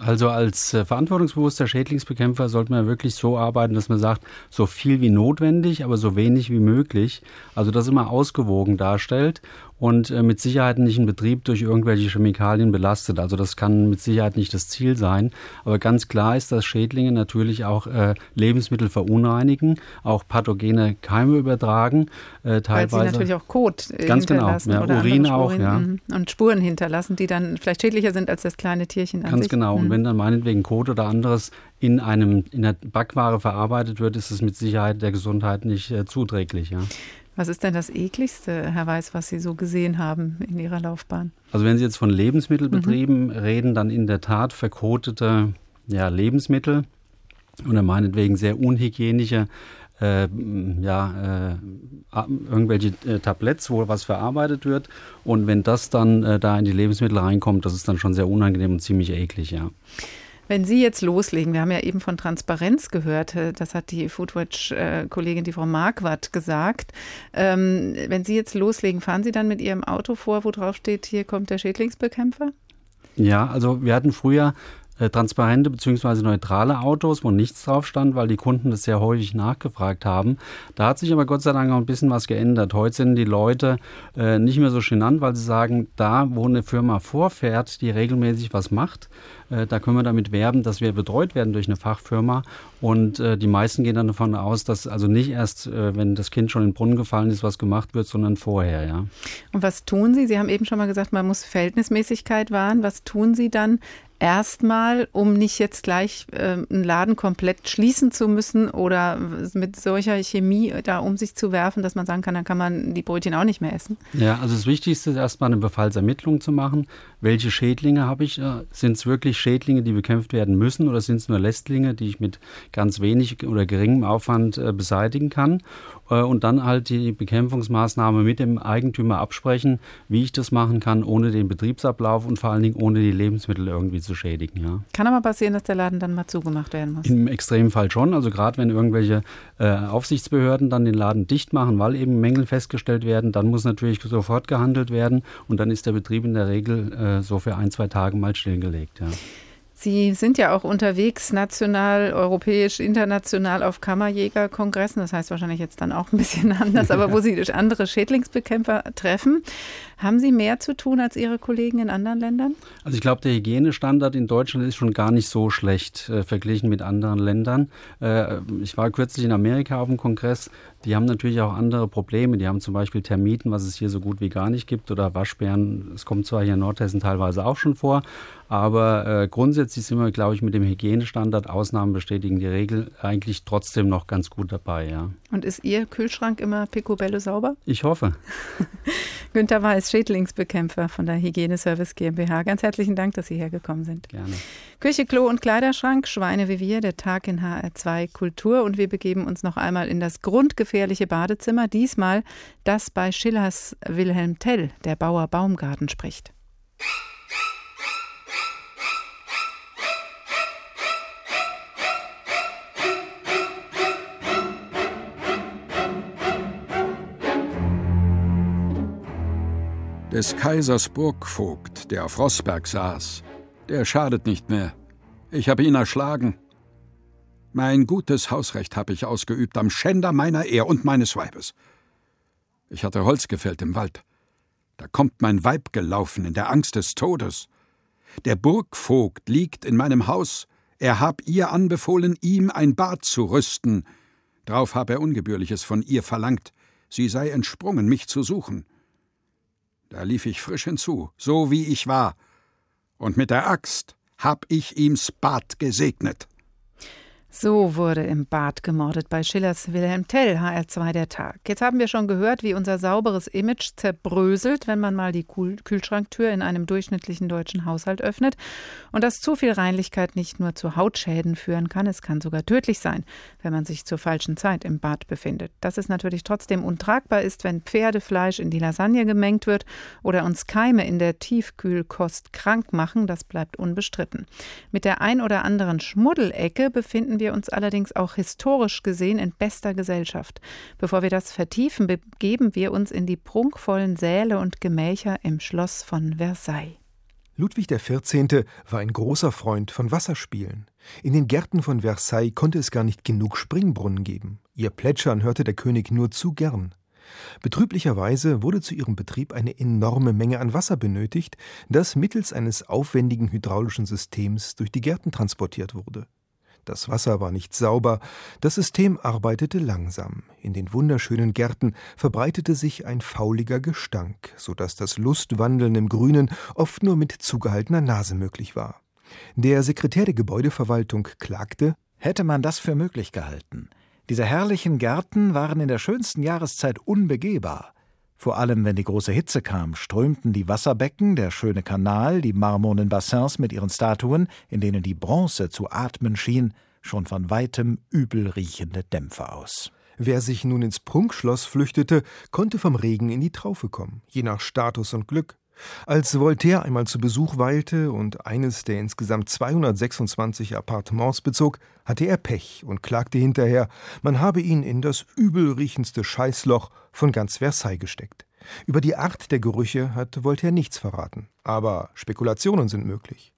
Also als äh, verantwortungsbewusster Schädlingsbekämpfer sollte man wirklich so arbeiten, dass man sagt, so viel wie notwendig, aber so wenig wie möglich. Also das immer ausgewogen darstellt und äh, mit Sicherheit nicht einen Betrieb durch irgendwelche Chemikalien belastet. Also das kann mit Sicherheit nicht das Ziel sein. Aber ganz klar ist, dass Schädlinge natürlich auch äh, Lebensmittel verunreinigen, auch pathogene Keime übertragen, äh, teilweise. Weil sie natürlich auch Kot äh, ganz genau, ja, oder Urin auch, ja. Mhm. Und Spuren hinterlassen, die dann vielleicht schädlicher sind als das kleine Tierchen an Ganz sich. genau. Und mhm. wenn dann meinetwegen Kot oder anderes in einem in der Backware verarbeitet wird, ist es mit Sicherheit der Gesundheit nicht äh, zuträglich, ja. Was ist denn das ekligste, Herr Weiß, was Sie so gesehen haben in Ihrer Laufbahn? Also wenn Sie jetzt von Lebensmittelbetrieben mhm. reden, dann in der Tat verkotete ja, Lebensmittel oder meinetwegen sehr unhygienische äh, ja, äh, irgendwelche äh, Tabletts, wo was verarbeitet wird. Und wenn das dann äh, da in die Lebensmittel reinkommt, das ist dann schon sehr unangenehm und ziemlich eklig, ja. Wenn Sie jetzt loslegen, wir haben ja eben von Transparenz gehört, äh, das hat die Foodwatch-Kollegin, die Frau Marquardt, gesagt. Ähm, wenn Sie jetzt loslegen, fahren Sie dann mit Ihrem Auto vor, wo drauf steht, hier kommt der Schädlingsbekämpfer? Ja, also wir hatten früher äh, transparente bzw. neutrale Autos, wo nichts drauf stand, weil die Kunden das sehr häufig nachgefragt haben. Da hat sich aber Gott sei Dank auch ein bisschen was geändert. Heute sind die Leute äh, nicht mehr so genannt, weil sie sagen, da wo eine Firma vorfährt, die regelmäßig was macht, da können wir damit werben, dass wir betreut werden durch eine Fachfirma. Und äh, die meisten gehen dann davon aus, dass also nicht erst, äh, wenn das Kind schon in den Brunnen gefallen ist, was gemacht wird, sondern vorher, ja. Und was tun Sie? Sie haben eben schon mal gesagt, man muss Verhältnismäßigkeit wahren. Was tun Sie dann, erstmal, um nicht jetzt gleich äh, einen Laden komplett schließen zu müssen oder mit solcher Chemie da um sich zu werfen, dass man sagen kann, dann kann man die Brötchen auch nicht mehr essen? Ja, also das Wichtigste ist erstmal eine Befallsermittlung zu machen. Welche Schädlinge habe ich? Äh, sind es wirklich Schädlinge, die bekämpft werden müssen oder sind es nur Lästlinge, die ich mit ganz wenig oder geringem Aufwand äh, beseitigen kann? Äh, und dann halt die Bekämpfungsmaßnahme mit dem Eigentümer absprechen, wie ich das machen kann, ohne den Betriebsablauf und vor allen Dingen ohne die Lebensmittel irgendwie zu schädigen. Ja. Kann aber passieren, dass der Laden dann mal zugemacht werden muss. Im Extremfall schon. Also gerade wenn irgendwelche äh, Aufsichtsbehörden dann den Laden dicht machen, weil eben Mängel festgestellt werden, dann muss natürlich sofort gehandelt werden und dann ist der Betrieb in der Regel äh, so für ein, zwei Tage mal stillgelegt. Ja. Sie sind ja auch unterwegs, national, europäisch, international auf Kammerjägerkongressen. Das heißt wahrscheinlich jetzt dann auch ein bisschen [LAUGHS] anders, aber wo [LAUGHS] Sie andere Schädlingsbekämpfer treffen. Haben Sie mehr zu tun als Ihre Kollegen in anderen Ländern? Also ich glaube, der Hygienestandard in Deutschland ist schon gar nicht so schlecht äh, verglichen mit anderen Ländern. Äh, ich war kürzlich in Amerika auf dem Kongress. Die haben natürlich auch andere Probleme. Die haben zum Beispiel Termiten, was es hier so gut wie gar nicht gibt, oder Waschbären. Es kommt zwar hier in Nordhessen teilweise auch schon vor, aber äh, grundsätzlich sind wir, glaube ich, mit dem Hygienestandard, Ausnahmen bestätigen die Regel, eigentlich trotzdem noch ganz gut dabei, ja. Und ist Ihr Kühlschrank immer picobello sauber? Ich hoffe. [LAUGHS] Günter Weiß, Schädlingsbekämpfer von der Hygieneservice GmbH. Ganz herzlichen Dank, dass Sie hergekommen sind. Gerne. Küche, Klo und Kleiderschrank, Schweine wie wir, der Tag in HR2 Kultur. Und wir begeben uns noch einmal in das grundgefährliche Badezimmer. Diesmal das bei Schillers Wilhelm Tell, der Bauer Baumgarten, spricht. des Kaisers Burgvogt, der auf Rossberg saß, der schadet nicht mehr. Ich habe ihn erschlagen. Mein gutes Hausrecht habe ich ausgeübt am Schänder meiner Ehr und meines Weibes. Ich hatte Holz gefällt im Wald. Da kommt mein Weib gelaufen in der Angst des Todes. Der Burgvogt liegt in meinem Haus. Er hab ihr anbefohlen, ihm ein Bad zu rüsten. Drauf hab er Ungebührliches von ihr verlangt. sie sei entsprungen, mich zu suchen. Da lief ich frisch hinzu, so wie ich war, und mit der Axt hab ich ihm's Bad gesegnet. So wurde im Bad gemordet bei Schillers Wilhelm Tell, HR2 der Tag. Jetzt haben wir schon gehört, wie unser sauberes Image zerbröselt, wenn man mal die Kühlschranktür in einem durchschnittlichen deutschen Haushalt öffnet. Und dass zu viel Reinlichkeit nicht nur zu Hautschäden führen kann, es kann sogar tödlich sein, wenn man sich zur falschen Zeit im Bad befindet. Dass es natürlich trotzdem untragbar ist, wenn Pferdefleisch in die Lasagne gemengt wird oder uns Keime in der Tiefkühlkost krank machen, das bleibt unbestritten. Mit der ein oder anderen Schmuddelecke befinden wir wir uns allerdings auch historisch gesehen in bester Gesellschaft. Bevor wir das vertiefen, begeben wir uns in die prunkvollen Säle und Gemächer im Schloss von Versailles. Ludwig XIV. war ein großer Freund von Wasserspielen. In den Gärten von Versailles konnte es gar nicht genug Springbrunnen geben. Ihr Plätschern hörte der König nur zu gern. Betrüblicherweise wurde zu ihrem Betrieb eine enorme Menge an Wasser benötigt, das mittels eines aufwendigen hydraulischen Systems durch die Gärten transportiert wurde. Das Wasser war nicht sauber, das System arbeitete langsam. In den wunderschönen Gärten verbreitete sich ein fauliger Gestank, so dass das Lustwandeln im Grünen oft nur mit zugehaltener Nase möglich war. Der Sekretär der Gebäudeverwaltung klagte, hätte man das für möglich gehalten. Diese herrlichen Gärten waren in der schönsten Jahreszeit unbegehbar. Vor allem, wenn die große Hitze kam, strömten die Wasserbecken, der schöne Kanal, die marmornen Bassins mit ihren Statuen, in denen die Bronze zu atmen schien, schon von weitem übel riechende Dämpfe aus. Wer sich nun ins Prunkschloss flüchtete, konnte vom Regen in die Traufe kommen, je nach Status und Glück. Als Voltaire einmal zu Besuch weilte und eines der insgesamt 226 Appartements bezog, hatte er Pech und klagte hinterher, man habe ihn in das übelriechendste Scheißloch von ganz Versailles gesteckt. Über die Art der Gerüche hat Voltaire nichts verraten, aber Spekulationen sind möglich.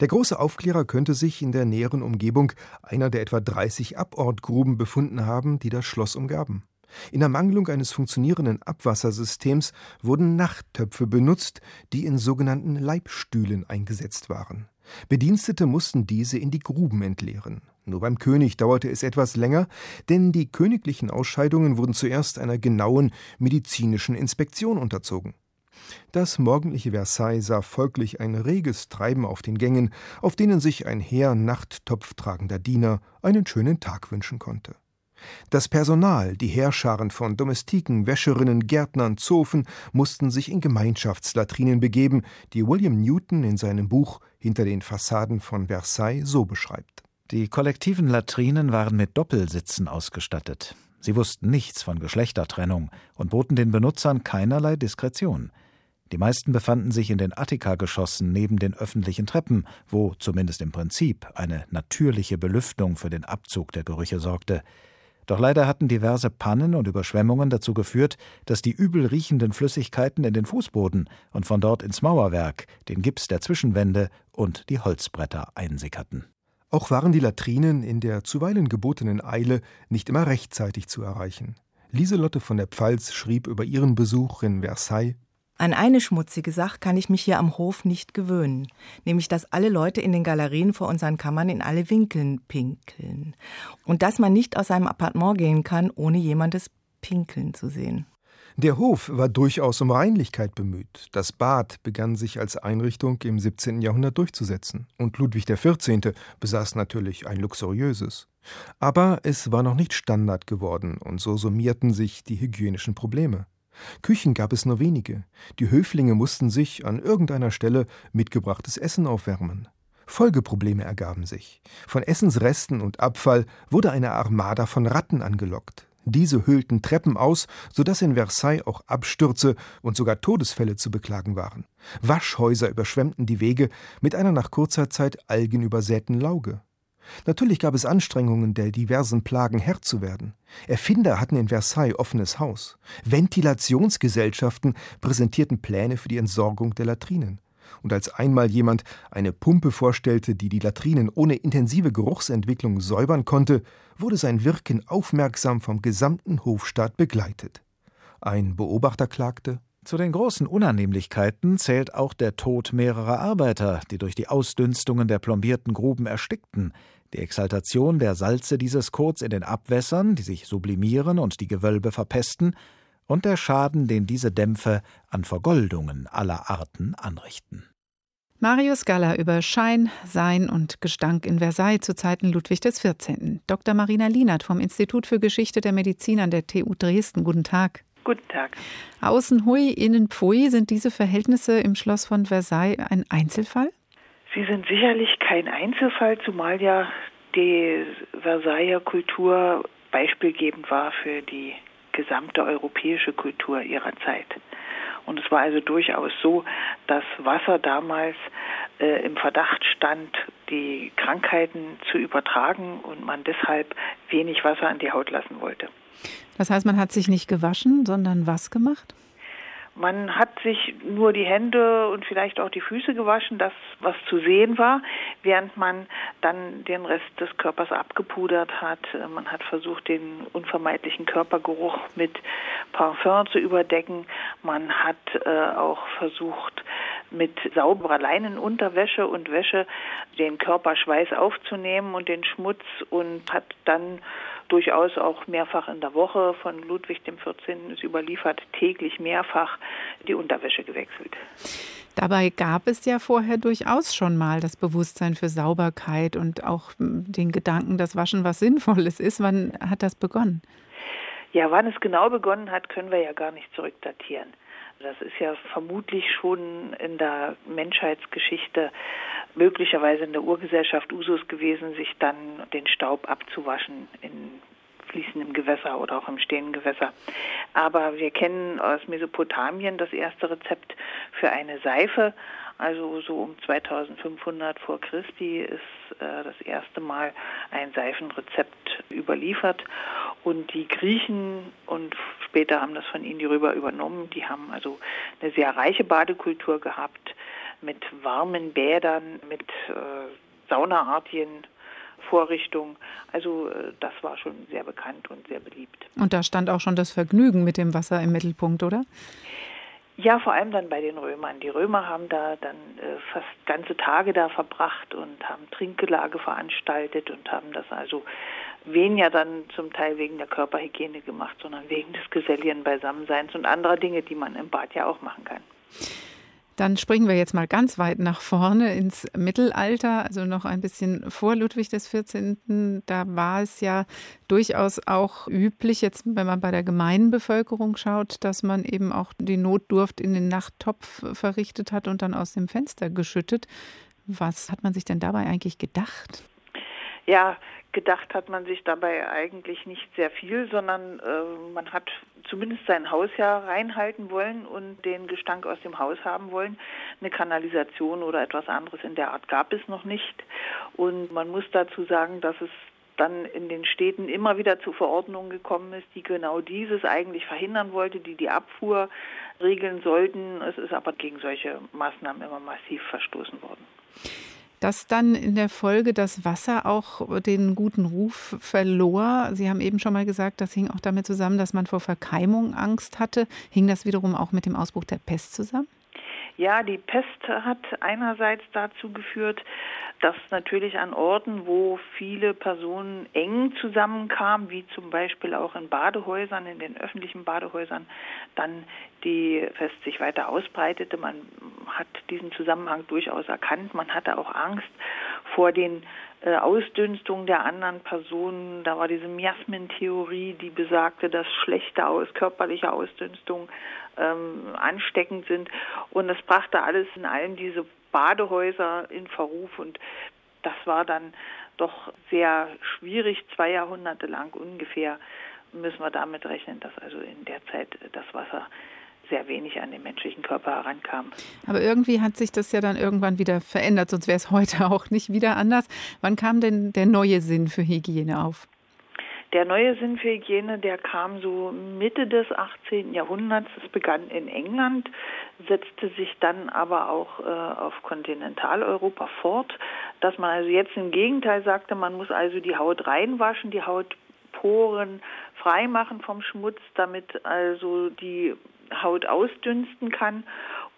Der große Aufklärer könnte sich in der näheren Umgebung einer der etwa 30 Abortgruben befunden haben, die das Schloss umgaben. In Ermangelung eines funktionierenden Abwassersystems wurden Nachttöpfe benutzt, die in sogenannten Leibstühlen eingesetzt waren. Bedienstete mussten diese in die Gruben entleeren. Nur beim König dauerte es etwas länger, denn die königlichen Ausscheidungen wurden zuerst einer genauen medizinischen Inspektion unterzogen. Das morgendliche Versailles sah folglich ein reges Treiben auf den Gängen, auf denen sich ein Heer nachttopftragender Diener einen schönen Tag wünschen konnte. Das Personal, die Heerscharen von Domestiken, Wäscherinnen, Gärtnern, Zofen mussten sich in Gemeinschaftslatrinen begeben, die William Newton in seinem Buch Hinter den Fassaden von Versailles so beschreibt. Die kollektiven Latrinen waren mit Doppelsitzen ausgestattet. Sie wussten nichts von Geschlechtertrennung und boten den Benutzern keinerlei Diskretion. Die meisten befanden sich in den Attika-Geschossen neben den öffentlichen Treppen, wo zumindest im Prinzip eine natürliche Belüftung für den Abzug der Gerüche sorgte. Doch leider hatten diverse Pannen und Überschwemmungen dazu geführt, dass die übel riechenden Flüssigkeiten in den Fußboden und von dort ins Mauerwerk, den Gips der Zwischenwände und die Holzbretter einsickerten. Auch waren die Latrinen in der zuweilen gebotenen Eile nicht immer rechtzeitig zu erreichen. Lieselotte von der Pfalz schrieb über ihren Besuch in Versailles an eine schmutzige Sache kann ich mich hier am Hof nicht gewöhnen, nämlich dass alle Leute in den Galerien vor unseren Kammern in alle Winkeln pinkeln und dass man nicht aus seinem Appartement gehen kann, ohne jemandes Pinkeln zu sehen. Der Hof war durchaus um Reinlichkeit bemüht. Das Bad begann sich als Einrichtung im 17. Jahrhundert durchzusetzen. Und Ludwig XIV. besaß natürlich ein luxuriöses. Aber es war noch nicht Standard geworden, und so summierten sich die hygienischen Probleme. Küchen gab es nur wenige. Die Höflinge mussten sich an irgendeiner Stelle mitgebrachtes Essen aufwärmen. Folgeprobleme ergaben sich. Von Essensresten und Abfall wurde eine Armada von Ratten angelockt. Diese hüllten Treppen aus, so dass in Versailles auch Abstürze und sogar Todesfälle zu beklagen waren. Waschhäuser überschwemmten die Wege mit einer nach kurzer Zeit algenübersäten Lauge. Natürlich gab es Anstrengungen, der diversen Plagen Herr zu werden. Erfinder hatten in Versailles offenes Haus. Ventilationsgesellschaften präsentierten Pläne für die Entsorgung der Latrinen. Und als einmal jemand eine Pumpe vorstellte, die die Latrinen ohne intensive Geruchsentwicklung säubern konnte, wurde sein Wirken aufmerksam vom gesamten Hofstaat begleitet. Ein Beobachter klagte, zu den großen Unannehmlichkeiten zählt auch der Tod mehrerer Arbeiter, die durch die Ausdünstungen der plombierten Gruben erstickten, die Exaltation der Salze dieses Kots in den Abwässern, die sich sublimieren und die Gewölbe verpesten, und der Schaden, den diese Dämpfe an Vergoldungen aller Arten anrichten. Marius Galler über Schein, Sein und Gestank in Versailles zu Zeiten Ludwig XIV. Dr. Marina Lienert vom Institut für Geschichte der Medizin an der TU Dresden. Guten Tag. Guten Tag. Außen hui, innen pfui. Sind diese Verhältnisse im Schloss von Versailles ein Einzelfall? Sie sind sicherlich kein Einzelfall, zumal ja die Versailler Kultur beispielgebend war für die gesamte europäische Kultur ihrer Zeit. Und es war also durchaus so, dass Wasser damals äh, im Verdacht stand, die Krankheiten zu übertragen und man deshalb wenig Wasser an die Haut lassen wollte. Das heißt, man hat sich nicht gewaschen, sondern was gemacht? Man hat sich nur die Hände und vielleicht auch die Füße gewaschen, das was zu sehen war, während man dann den Rest des Körpers abgepudert hat. Man hat versucht, den unvermeidlichen Körpergeruch mit Parfum zu überdecken. Man hat äh, auch versucht, mit sauberer Leinenunterwäsche und Wäsche den Körperschweiß aufzunehmen und den Schmutz und hat dann durchaus auch mehrfach in der Woche von Ludwig XIV. ist überliefert, täglich mehrfach die Unterwäsche gewechselt. Dabei gab es ja vorher durchaus schon mal das Bewusstsein für Sauberkeit und auch den Gedanken, dass Waschen was Sinnvolles ist. Wann hat das begonnen? Ja, wann es genau begonnen hat, können wir ja gar nicht zurückdatieren. Das ist ja vermutlich schon in der Menschheitsgeschichte möglicherweise in der Urgesellschaft Usus gewesen, sich dann den Staub abzuwaschen in fließendem Gewässer oder auch im stehenden Gewässer. Aber wir kennen aus Mesopotamien das erste Rezept für eine Seife. Also so um 2500 vor Christi ist äh, das erste Mal ein Seifenrezept überliefert. Und die Griechen und später haben das von ihnen die Römer übernommen. Die haben also eine sehr reiche Badekultur gehabt mit warmen Bädern, mit äh, saunaartigen Vorrichtungen. Also äh, das war schon sehr bekannt und sehr beliebt. Und da stand auch schon das Vergnügen mit dem Wasser im Mittelpunkt, oder? Ja, vor allem dann bei den Römern. Die Römer haben da dann äh, fast ganze Tage da verbracht und haben Trinkgelage veranstaltet und haben das also weniger dann zum Teil wegen der Körperhygiene gemacht, sondern wegen des geselligen Beisammenseins und anderer Dinge, die man im Bad ja auch machen kann. Dann springen wir jetzt mal ganz weit nach vorne ins Mittelalter, also noch ein bisschen vor Ludwig XIV. Da war es ja durchaus auch üblich, jetzt wenn man bei der gemeinen Bevölkerung schaut, dass man eben auch die Notdurft in den Nachttopf verrichtet hat und dann aus dem Fenster geschüttet. Was hat man sich denn dabei eigentlich gedacht? Ja, gedacht hat man sich dabei eigentlich nicht sehr viel, sondern äh, man hat zumindest sein Haus ja reinhalten wollen und den Gestank aus dem Haus haben wollen. Eine Kanalisation oder etwas anderes in der Art gab es noch nicht. Und man muss dazu sagen, dass es dann in den Städten immer wieder zu Verordnungen gekommen ist, die genau dieses eigentlich verhindern wollte, die die Abfuhr regeln sollten. Es ist aber gegen solche Maßnahmen immer massiv verstoßen worden dass dann in der Folge das Wasser auch den guten Ruf verlor. Sie haben eben schon mal gesagt, das hing auch damit zusammen, dass man vor Verkeimung Angst hatte. Hing das wiederum auch mit dem Ausbruch der Pest zusammen? Ja, die Pest hat einerseits dazu geführt, dass natürlich an Orten, wo viele Personen eng zusammenkamen, wie zum Beispiel auch in Badehäusern, in den öffentlichen Badehäusern, dann die Pest sich weiter ausbreitete. Man hat diesen Zusammenhang durchaus erkannt. Man hatte auch Angst vor den äh, Ausdünstungen der anderen Personen. Da war diese Miasmentheorie, die besagte, dass schlechte aus, körperliche Ausdünstungen ähm, ansteckend sind. Und es brachte alles in allem diese Badehäuser in Verruf und das war dann doch sehr schwierig, zwei Jahrhunderte lang ungefähr müssen wir damit rechnen, dass also in der Zeit das Wasser sehr wenig an den menschlichen Körper herankam. Aber irgendwie hat sich das ja dann irgendwann wieder verändert, sonst wäre es [LAUGHS] heute auch nicht wieder anders. Wann kam denn der neue Sinn für Hygiene auf? Der neue Sinn für Hygiene, der kam so Mitte des 18. Jahrhunderts. Es begann in England, setzte sich dann aber auch äh, auf Kontinentaleuropa fort, dass man also jetzt im Gegenteil sagte, man muss also die Haut reinwaschen, die Hautporen freimachen vom Schmutz, damit also die Haut ausdünsten kann.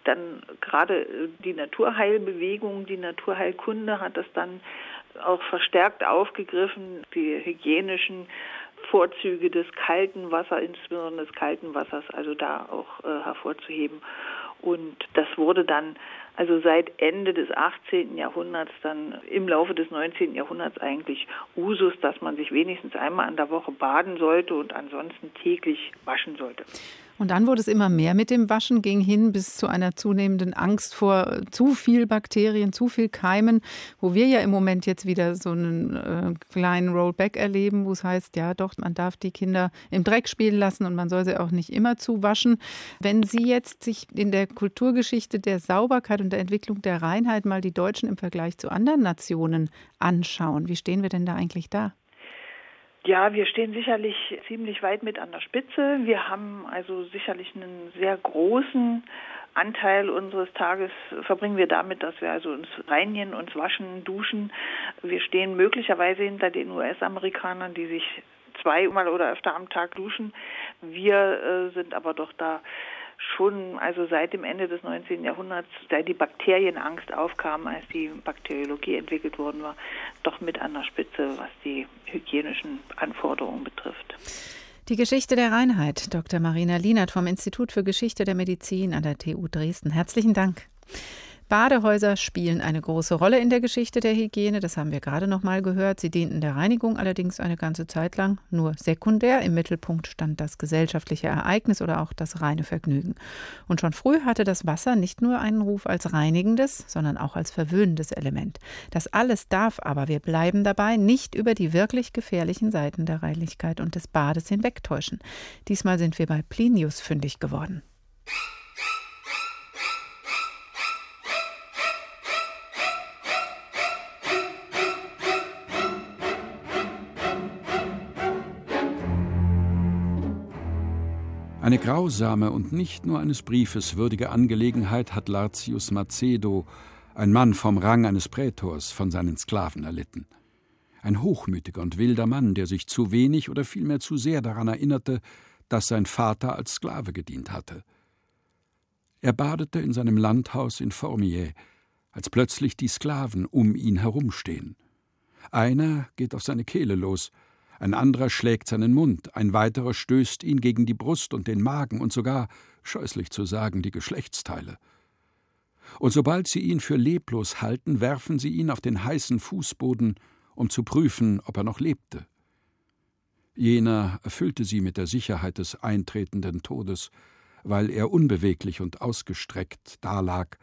Dann gerade die Naturheilbewegung, die Naturheilkunde hat das dann auch verstärkt aufgegriffen, die hygienischen Vorzüge des kalten Wassers, insbesondere des kalten Wassers, also da auch äh, hervorzuheben. Und das wurde dann also seit Ende des 18. Jahrhunderts, dann im Laufe des 19. Jahrhunderts eigentlich Usus, dass man sich wenigstens einmal an der Woche baden sollte und ansonsten täglich waschen sollte. Und dann wurde es immer mehr mit dem Waschen, ging hin bis zu einer zunehmenden Angst vor zu viel Bakterien, zu viel Keimen, wo wir ja im Moment jetzt wieder so einen äh, kleinen Rollback erleben, wo es heißt, ja doch, man darf die Kinder im Dreck spielen lassen und man soll sie auch nicht immer zuwaschen. Wenn Sie jetzt sich in der Kulturgeschichte der Sauberkeit und der Entwicklung der Reinheit mal die Deutschen im Vergleich zu anderen Nationen anschauen, wie stehen wir denn da eigentlich da? Ja, wir stehen sicherlich ziemlich weit mit an der Spitze. Wir haben also sicherlich einen sehr großen Anteil unseres Tages verbringen wir damit, dass wir also uns reinigen, uns waschen, duschen. Wir stehen möglicherweise hinter den US-Amerikanern, die sich zweimal oder öfter am Tag duschen. Wir äh, sind aber doch da schon also seit dem Ende des 19. Jahrhunderts, seit die Bakterienangst aufkam, als die Bakteriologie entwickelt worden war, doch mit an der Spitze, was die hygienischen Anforderungen betrifft. Die Geschichte der Reinheit, Dr. Marina Lienert vom Institut für Geschichte der Medizin an der TU Dresden. Herzlichen Dank. Badehäuser spielen eine große Rolle in der Geschichte der Hygiene, das haben wir gerade noch mal gehört. Sie dienten der Reinigung allerdings eine ganze Zeit lang nur sekundär. Im Mittelpunkt stand das gesellschaftliche Ereignis oder auch das reine Vergnügen. Und schon früh hatte das Wasser nicht nur einen Ruf als reinigendes, sondern auch als verwöhnendes Element. Das alles darf aber, wir bleiben dabei, nicht über die wirklich gefährlichen Seiten der Reinlichkeit und des Bades hinwegtäuschen. Diesmal sind wir bei Plinius fündig geworden. Eine grausame und nicht nur eines Briefes würdige Angelegenheit hat Lartius Macedo, ein Mann vom Rang eines Prätors, von seinen Sklaven erlitten. Ein hochmütiger und wilder Mann, der sich zu wenig oder vielmehr zu sehr daran erinnerte, dass sein Vater als Sklave gedient hatte. Er badete in seinem Landhaus in Formier, als plötzlich die Sklaven um ihn herumstehen. Einer geht auf seine Kehle los, ein anderer schlägt seinen Mund, ein weiterer stößt ihn gegen die Brust und den Magen und sogar, scheußlich zu sagen, die Geschlechtsteile. Und sobald sie ihn für leblos halten, werfen sie ihn auf den heißen Fußboden, um zu prüfen, ob er noch lebte. Jener erfüllte sie mit der Sicherheit des eintretenden Todes, weil er unbeweglich und ausgestreckt dalag,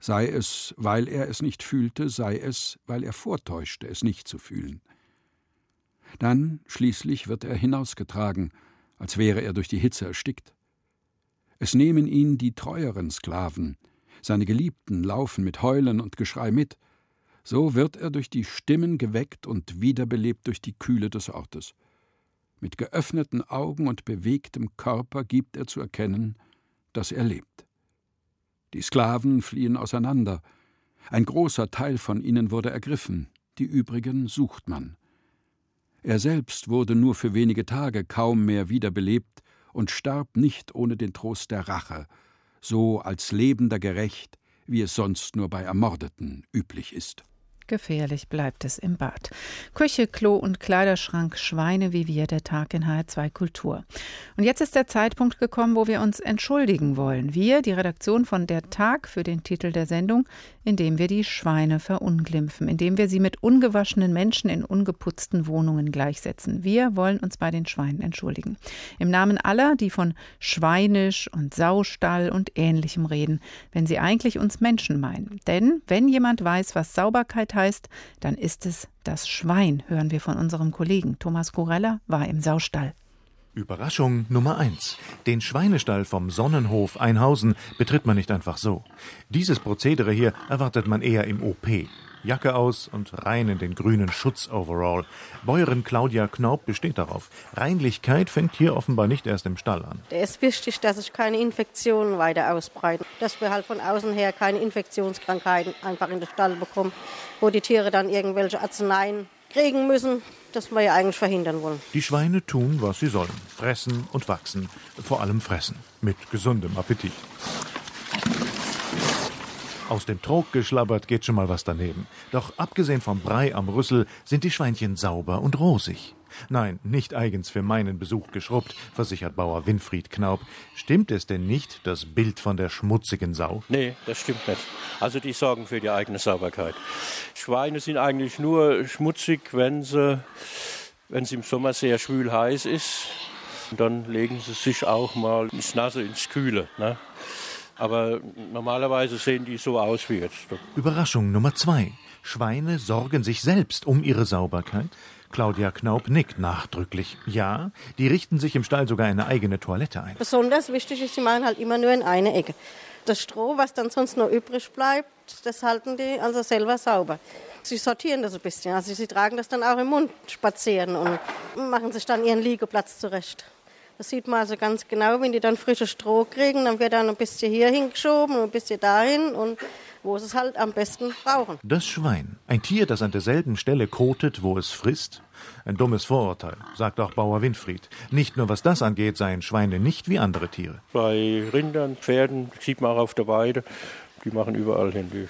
sei es, weil er es nicht fühlte, sei es, weil er vortäuschte, es nicht zu fühlen. Dann schließlich wird er hinausgetragen, als wäre er durch die Hitze erstickt. Es nehmen ihn die treueren Sklaven, seine Geliebten laufen mit Heulen und Geschrei mit, so wird er durch die Stimmen geweckt und wiederbelebt durch die Kühle des Ortes. Mit geöffneten Augen und bewegtem Körper gibt er zu erkennen, dass er lebt. Die Sklaven fliehen auseinander, ein großer Teil von ihnen wurde ergriffen, die übrigen sucht man. Er selbst wurde nur für wenige Tage kaum mehr wiederbelebt und starb nicht ohne den Trost der Rache, so als lebender gerecht, wie es sonst nur bei Ermordeten üblich ist. Gefährlich bleibt es im Bad. Küche, Klo und Kleiderschrank, Schweine wie wir, der Tag in HR2 Kultur. Und jetzt ist der Zeitpunkt gekommen, wo wir uns entschuldigen wollen. Wir, die Redaktion von Der Tag für den Titel der Sendung, indem wir die Schweine verunglimpfen, indem wir sie mit ungewaschenen Menschen in ungeputzten Wohnungen gleichsetzen. Wir wollen uns bei den Schweinen entschuldigen. Im Namen aller, die von Schweinisch und Saustall und Ähnlichem reden, wenn sie eigentlich uns Menschen meinen. Denn wenn jemand weiß, was Sauberkeit heißt, dann ist es das Schwein, hören wir von unserem Kollegen. Thomas Corella war im Saustall. Überraschung Nummer eins: Den Schweinestall vom Sonnenhof Einhausen betritt man nicht einfach so. Dieses Prozedere hier erwartet man eher im OP. Jacke aus und rein in den grünen Schutzoverall. Bäuerin Claudia Knaub besteht darauf. Reinlichkeit fängt hier offenbar nicht erst im Stall an. Es ist wichtig, dass sich keine Infektionen weiter ausbreiten. Dass wir halt von außen her keine Infektionskrankheiten einfach in den Stall bekommen, wo die Tiere dann irgendwelche Arzneien kriegen müssen, das wir ja eigentlich verhindern wollen. Die Schweine tun, was sie sollen. Fressen und wachsen. Vor allem fressen. Mit gesundem Appetit. Aus dem Trog geschlabbert geht schon mal was daneben. Doch abgesehen vom Brei am Rüssel sind die Schweinchen sauber und rosig. Nein, nicht eigens für meinen Besuch geschrubbt, versichert Bauer Winfried Knaub. Stimmt es denn nicht, das Bild von der schmutzigen Sau? Nee, das stimmt nicht. Also die sorgen für die eigene Sauberkeit. Schweine sind eigentlich nur schmutzig, wenn sie, wenn es im Sommer sehr schwül heiß ist. Dann legen sie sich auch mal ins Nasse, ins Kühle. Ne? Aber normalerweise sehen die so aus wie jetzt. Überraschung Nummer zwei. Schweine sorgen sich selbst um ihre Sauberkeit. Claudia Knaub nickt nachdrücklich. Ja, die richten sich im Stall sogar eine eigene Toilette ein. Besonders wichtig ist, sie machen halt immer nur in eine Ecke. Das Stroh, was dann sonst noch übrig bleibt, das halten die also selber sauber. Sie sortieren das ein bisschen. Also sie tragen das dann auch im Mund spazieren und machen sich dann ihren Liegeplatz zurecht. Das sieht man also ganz genau, wenn die dann frisches Stroh kriegen, dann wird dann ein bisschen hier hingeschoben und ein bisschen dahin und wo sie es halt am besten brauchen. Das Schwein, ein Tier, das an derselben Stelle kotet, wo es frisst? Ein dummes Vorurteil, sagt auch Bauer Winfried. Nicht nur was das angeht, seien Schweine nicht wie andere Tiere. Bei Rindern, Pferden, sieht man auch auf der Weide, die machen überall hin. Die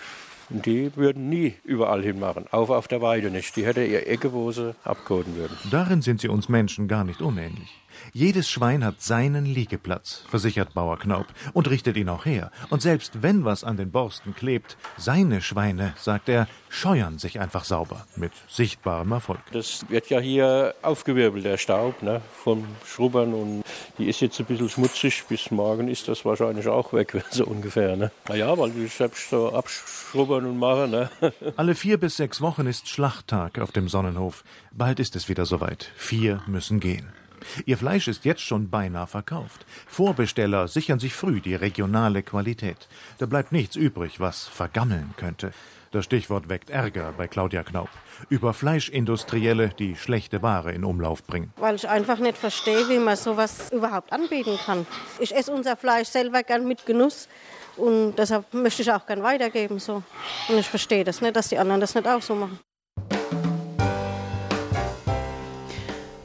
und die würden nie überall hinmachen, auch auf der Weide nicht. Die hätte ihr Ecke, wo sie abkoten würden. Darin sind sie uns Menschen gar nicht unähnlich. Jedes Schwein hat seinen Liegeplatz, versichert Bauer Knaub, und richtet ihn auch her. Und selbst wenn was an den Borsten klebt, seine Schweine, sagt er, scheuern sich einfach sauber, mit sichtbarem Erfolg. Das wird ja hier aufgewirbelt, der Staub, ne, vom Schrubbern und die ist jetzt ein bisschen schmutzig, bis morgen ist das wahrscheinlich auch weg, [LAUGHS] so ungefähr. Ne? Naja, weil die selbst so abschrubbern und machen. Ne? [LAUGHS] Alle vier bis sechs Wochen ist Schlachttag auf dem Sonnenhof. Bald ist es wieder soweit. Vier müssen gehen. Ihr Fleisch ist jetzt schon beinahe verkauft. Vorbesteller sichern sich früh die regionale Qualität. Da bleibt nichts übrig, was vergammeln könnte. Das Stichwort weckt Ärger bei Claudia Knaub. Über Fleischindustrielle, die schlechte Ware in Umlauf bringen. Weil ich einfach nicht verstehe, wie man sowas überhaupt anbieten kann. Ich esse unser Fleisch selber gern mit Genuss. Und deshalb möchte ich auch gern weitergeben. So. Und ich verstehe das nicht, dass die anderen das nicht auch so machen.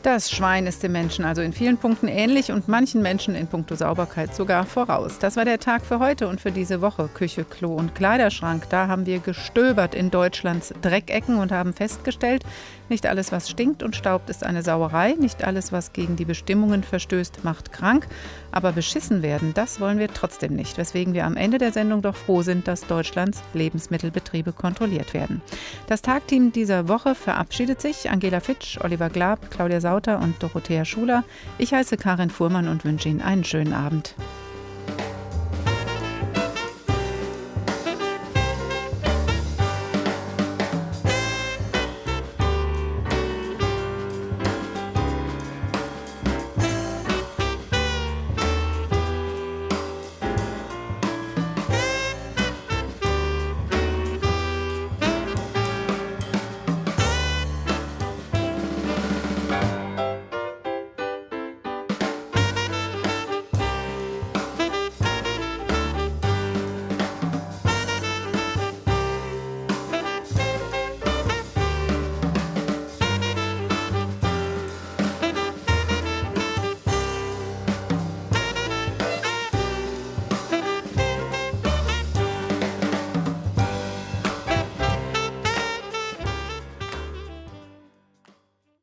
Das Schwein ist dem Menschen also in vielen Punkten ähnlich und manchen Menschen in puncto Sauberkeit sogar voraus. Das war der Tag für heute und für diese Woche. Küche, Klo und Kleiderschrank. Da haben wir gestöbert in Deutschlands Dreckecken und haben festgestellt, nicht alles, was stinkt und staubt, ist eine Sauerei. Nicht alles, was gegen die Bestimmungen verstößt, macht krank. Aber beschissen werden, das wollen wir trotzdem nicht. Weswegen wir am Ende der Sendung doch froh sind, dass Deutschlands Lebensmittelbetriebe kontrolliert werden. Das Tagteam dieser Woche verabschiedet sich. Angela Fitsch, Oliver Glab, Claudia Sauter und Dorothea Schuler. Ich heiße Karin Fuhrmann und wünsche Ihnen einen schönen Abend.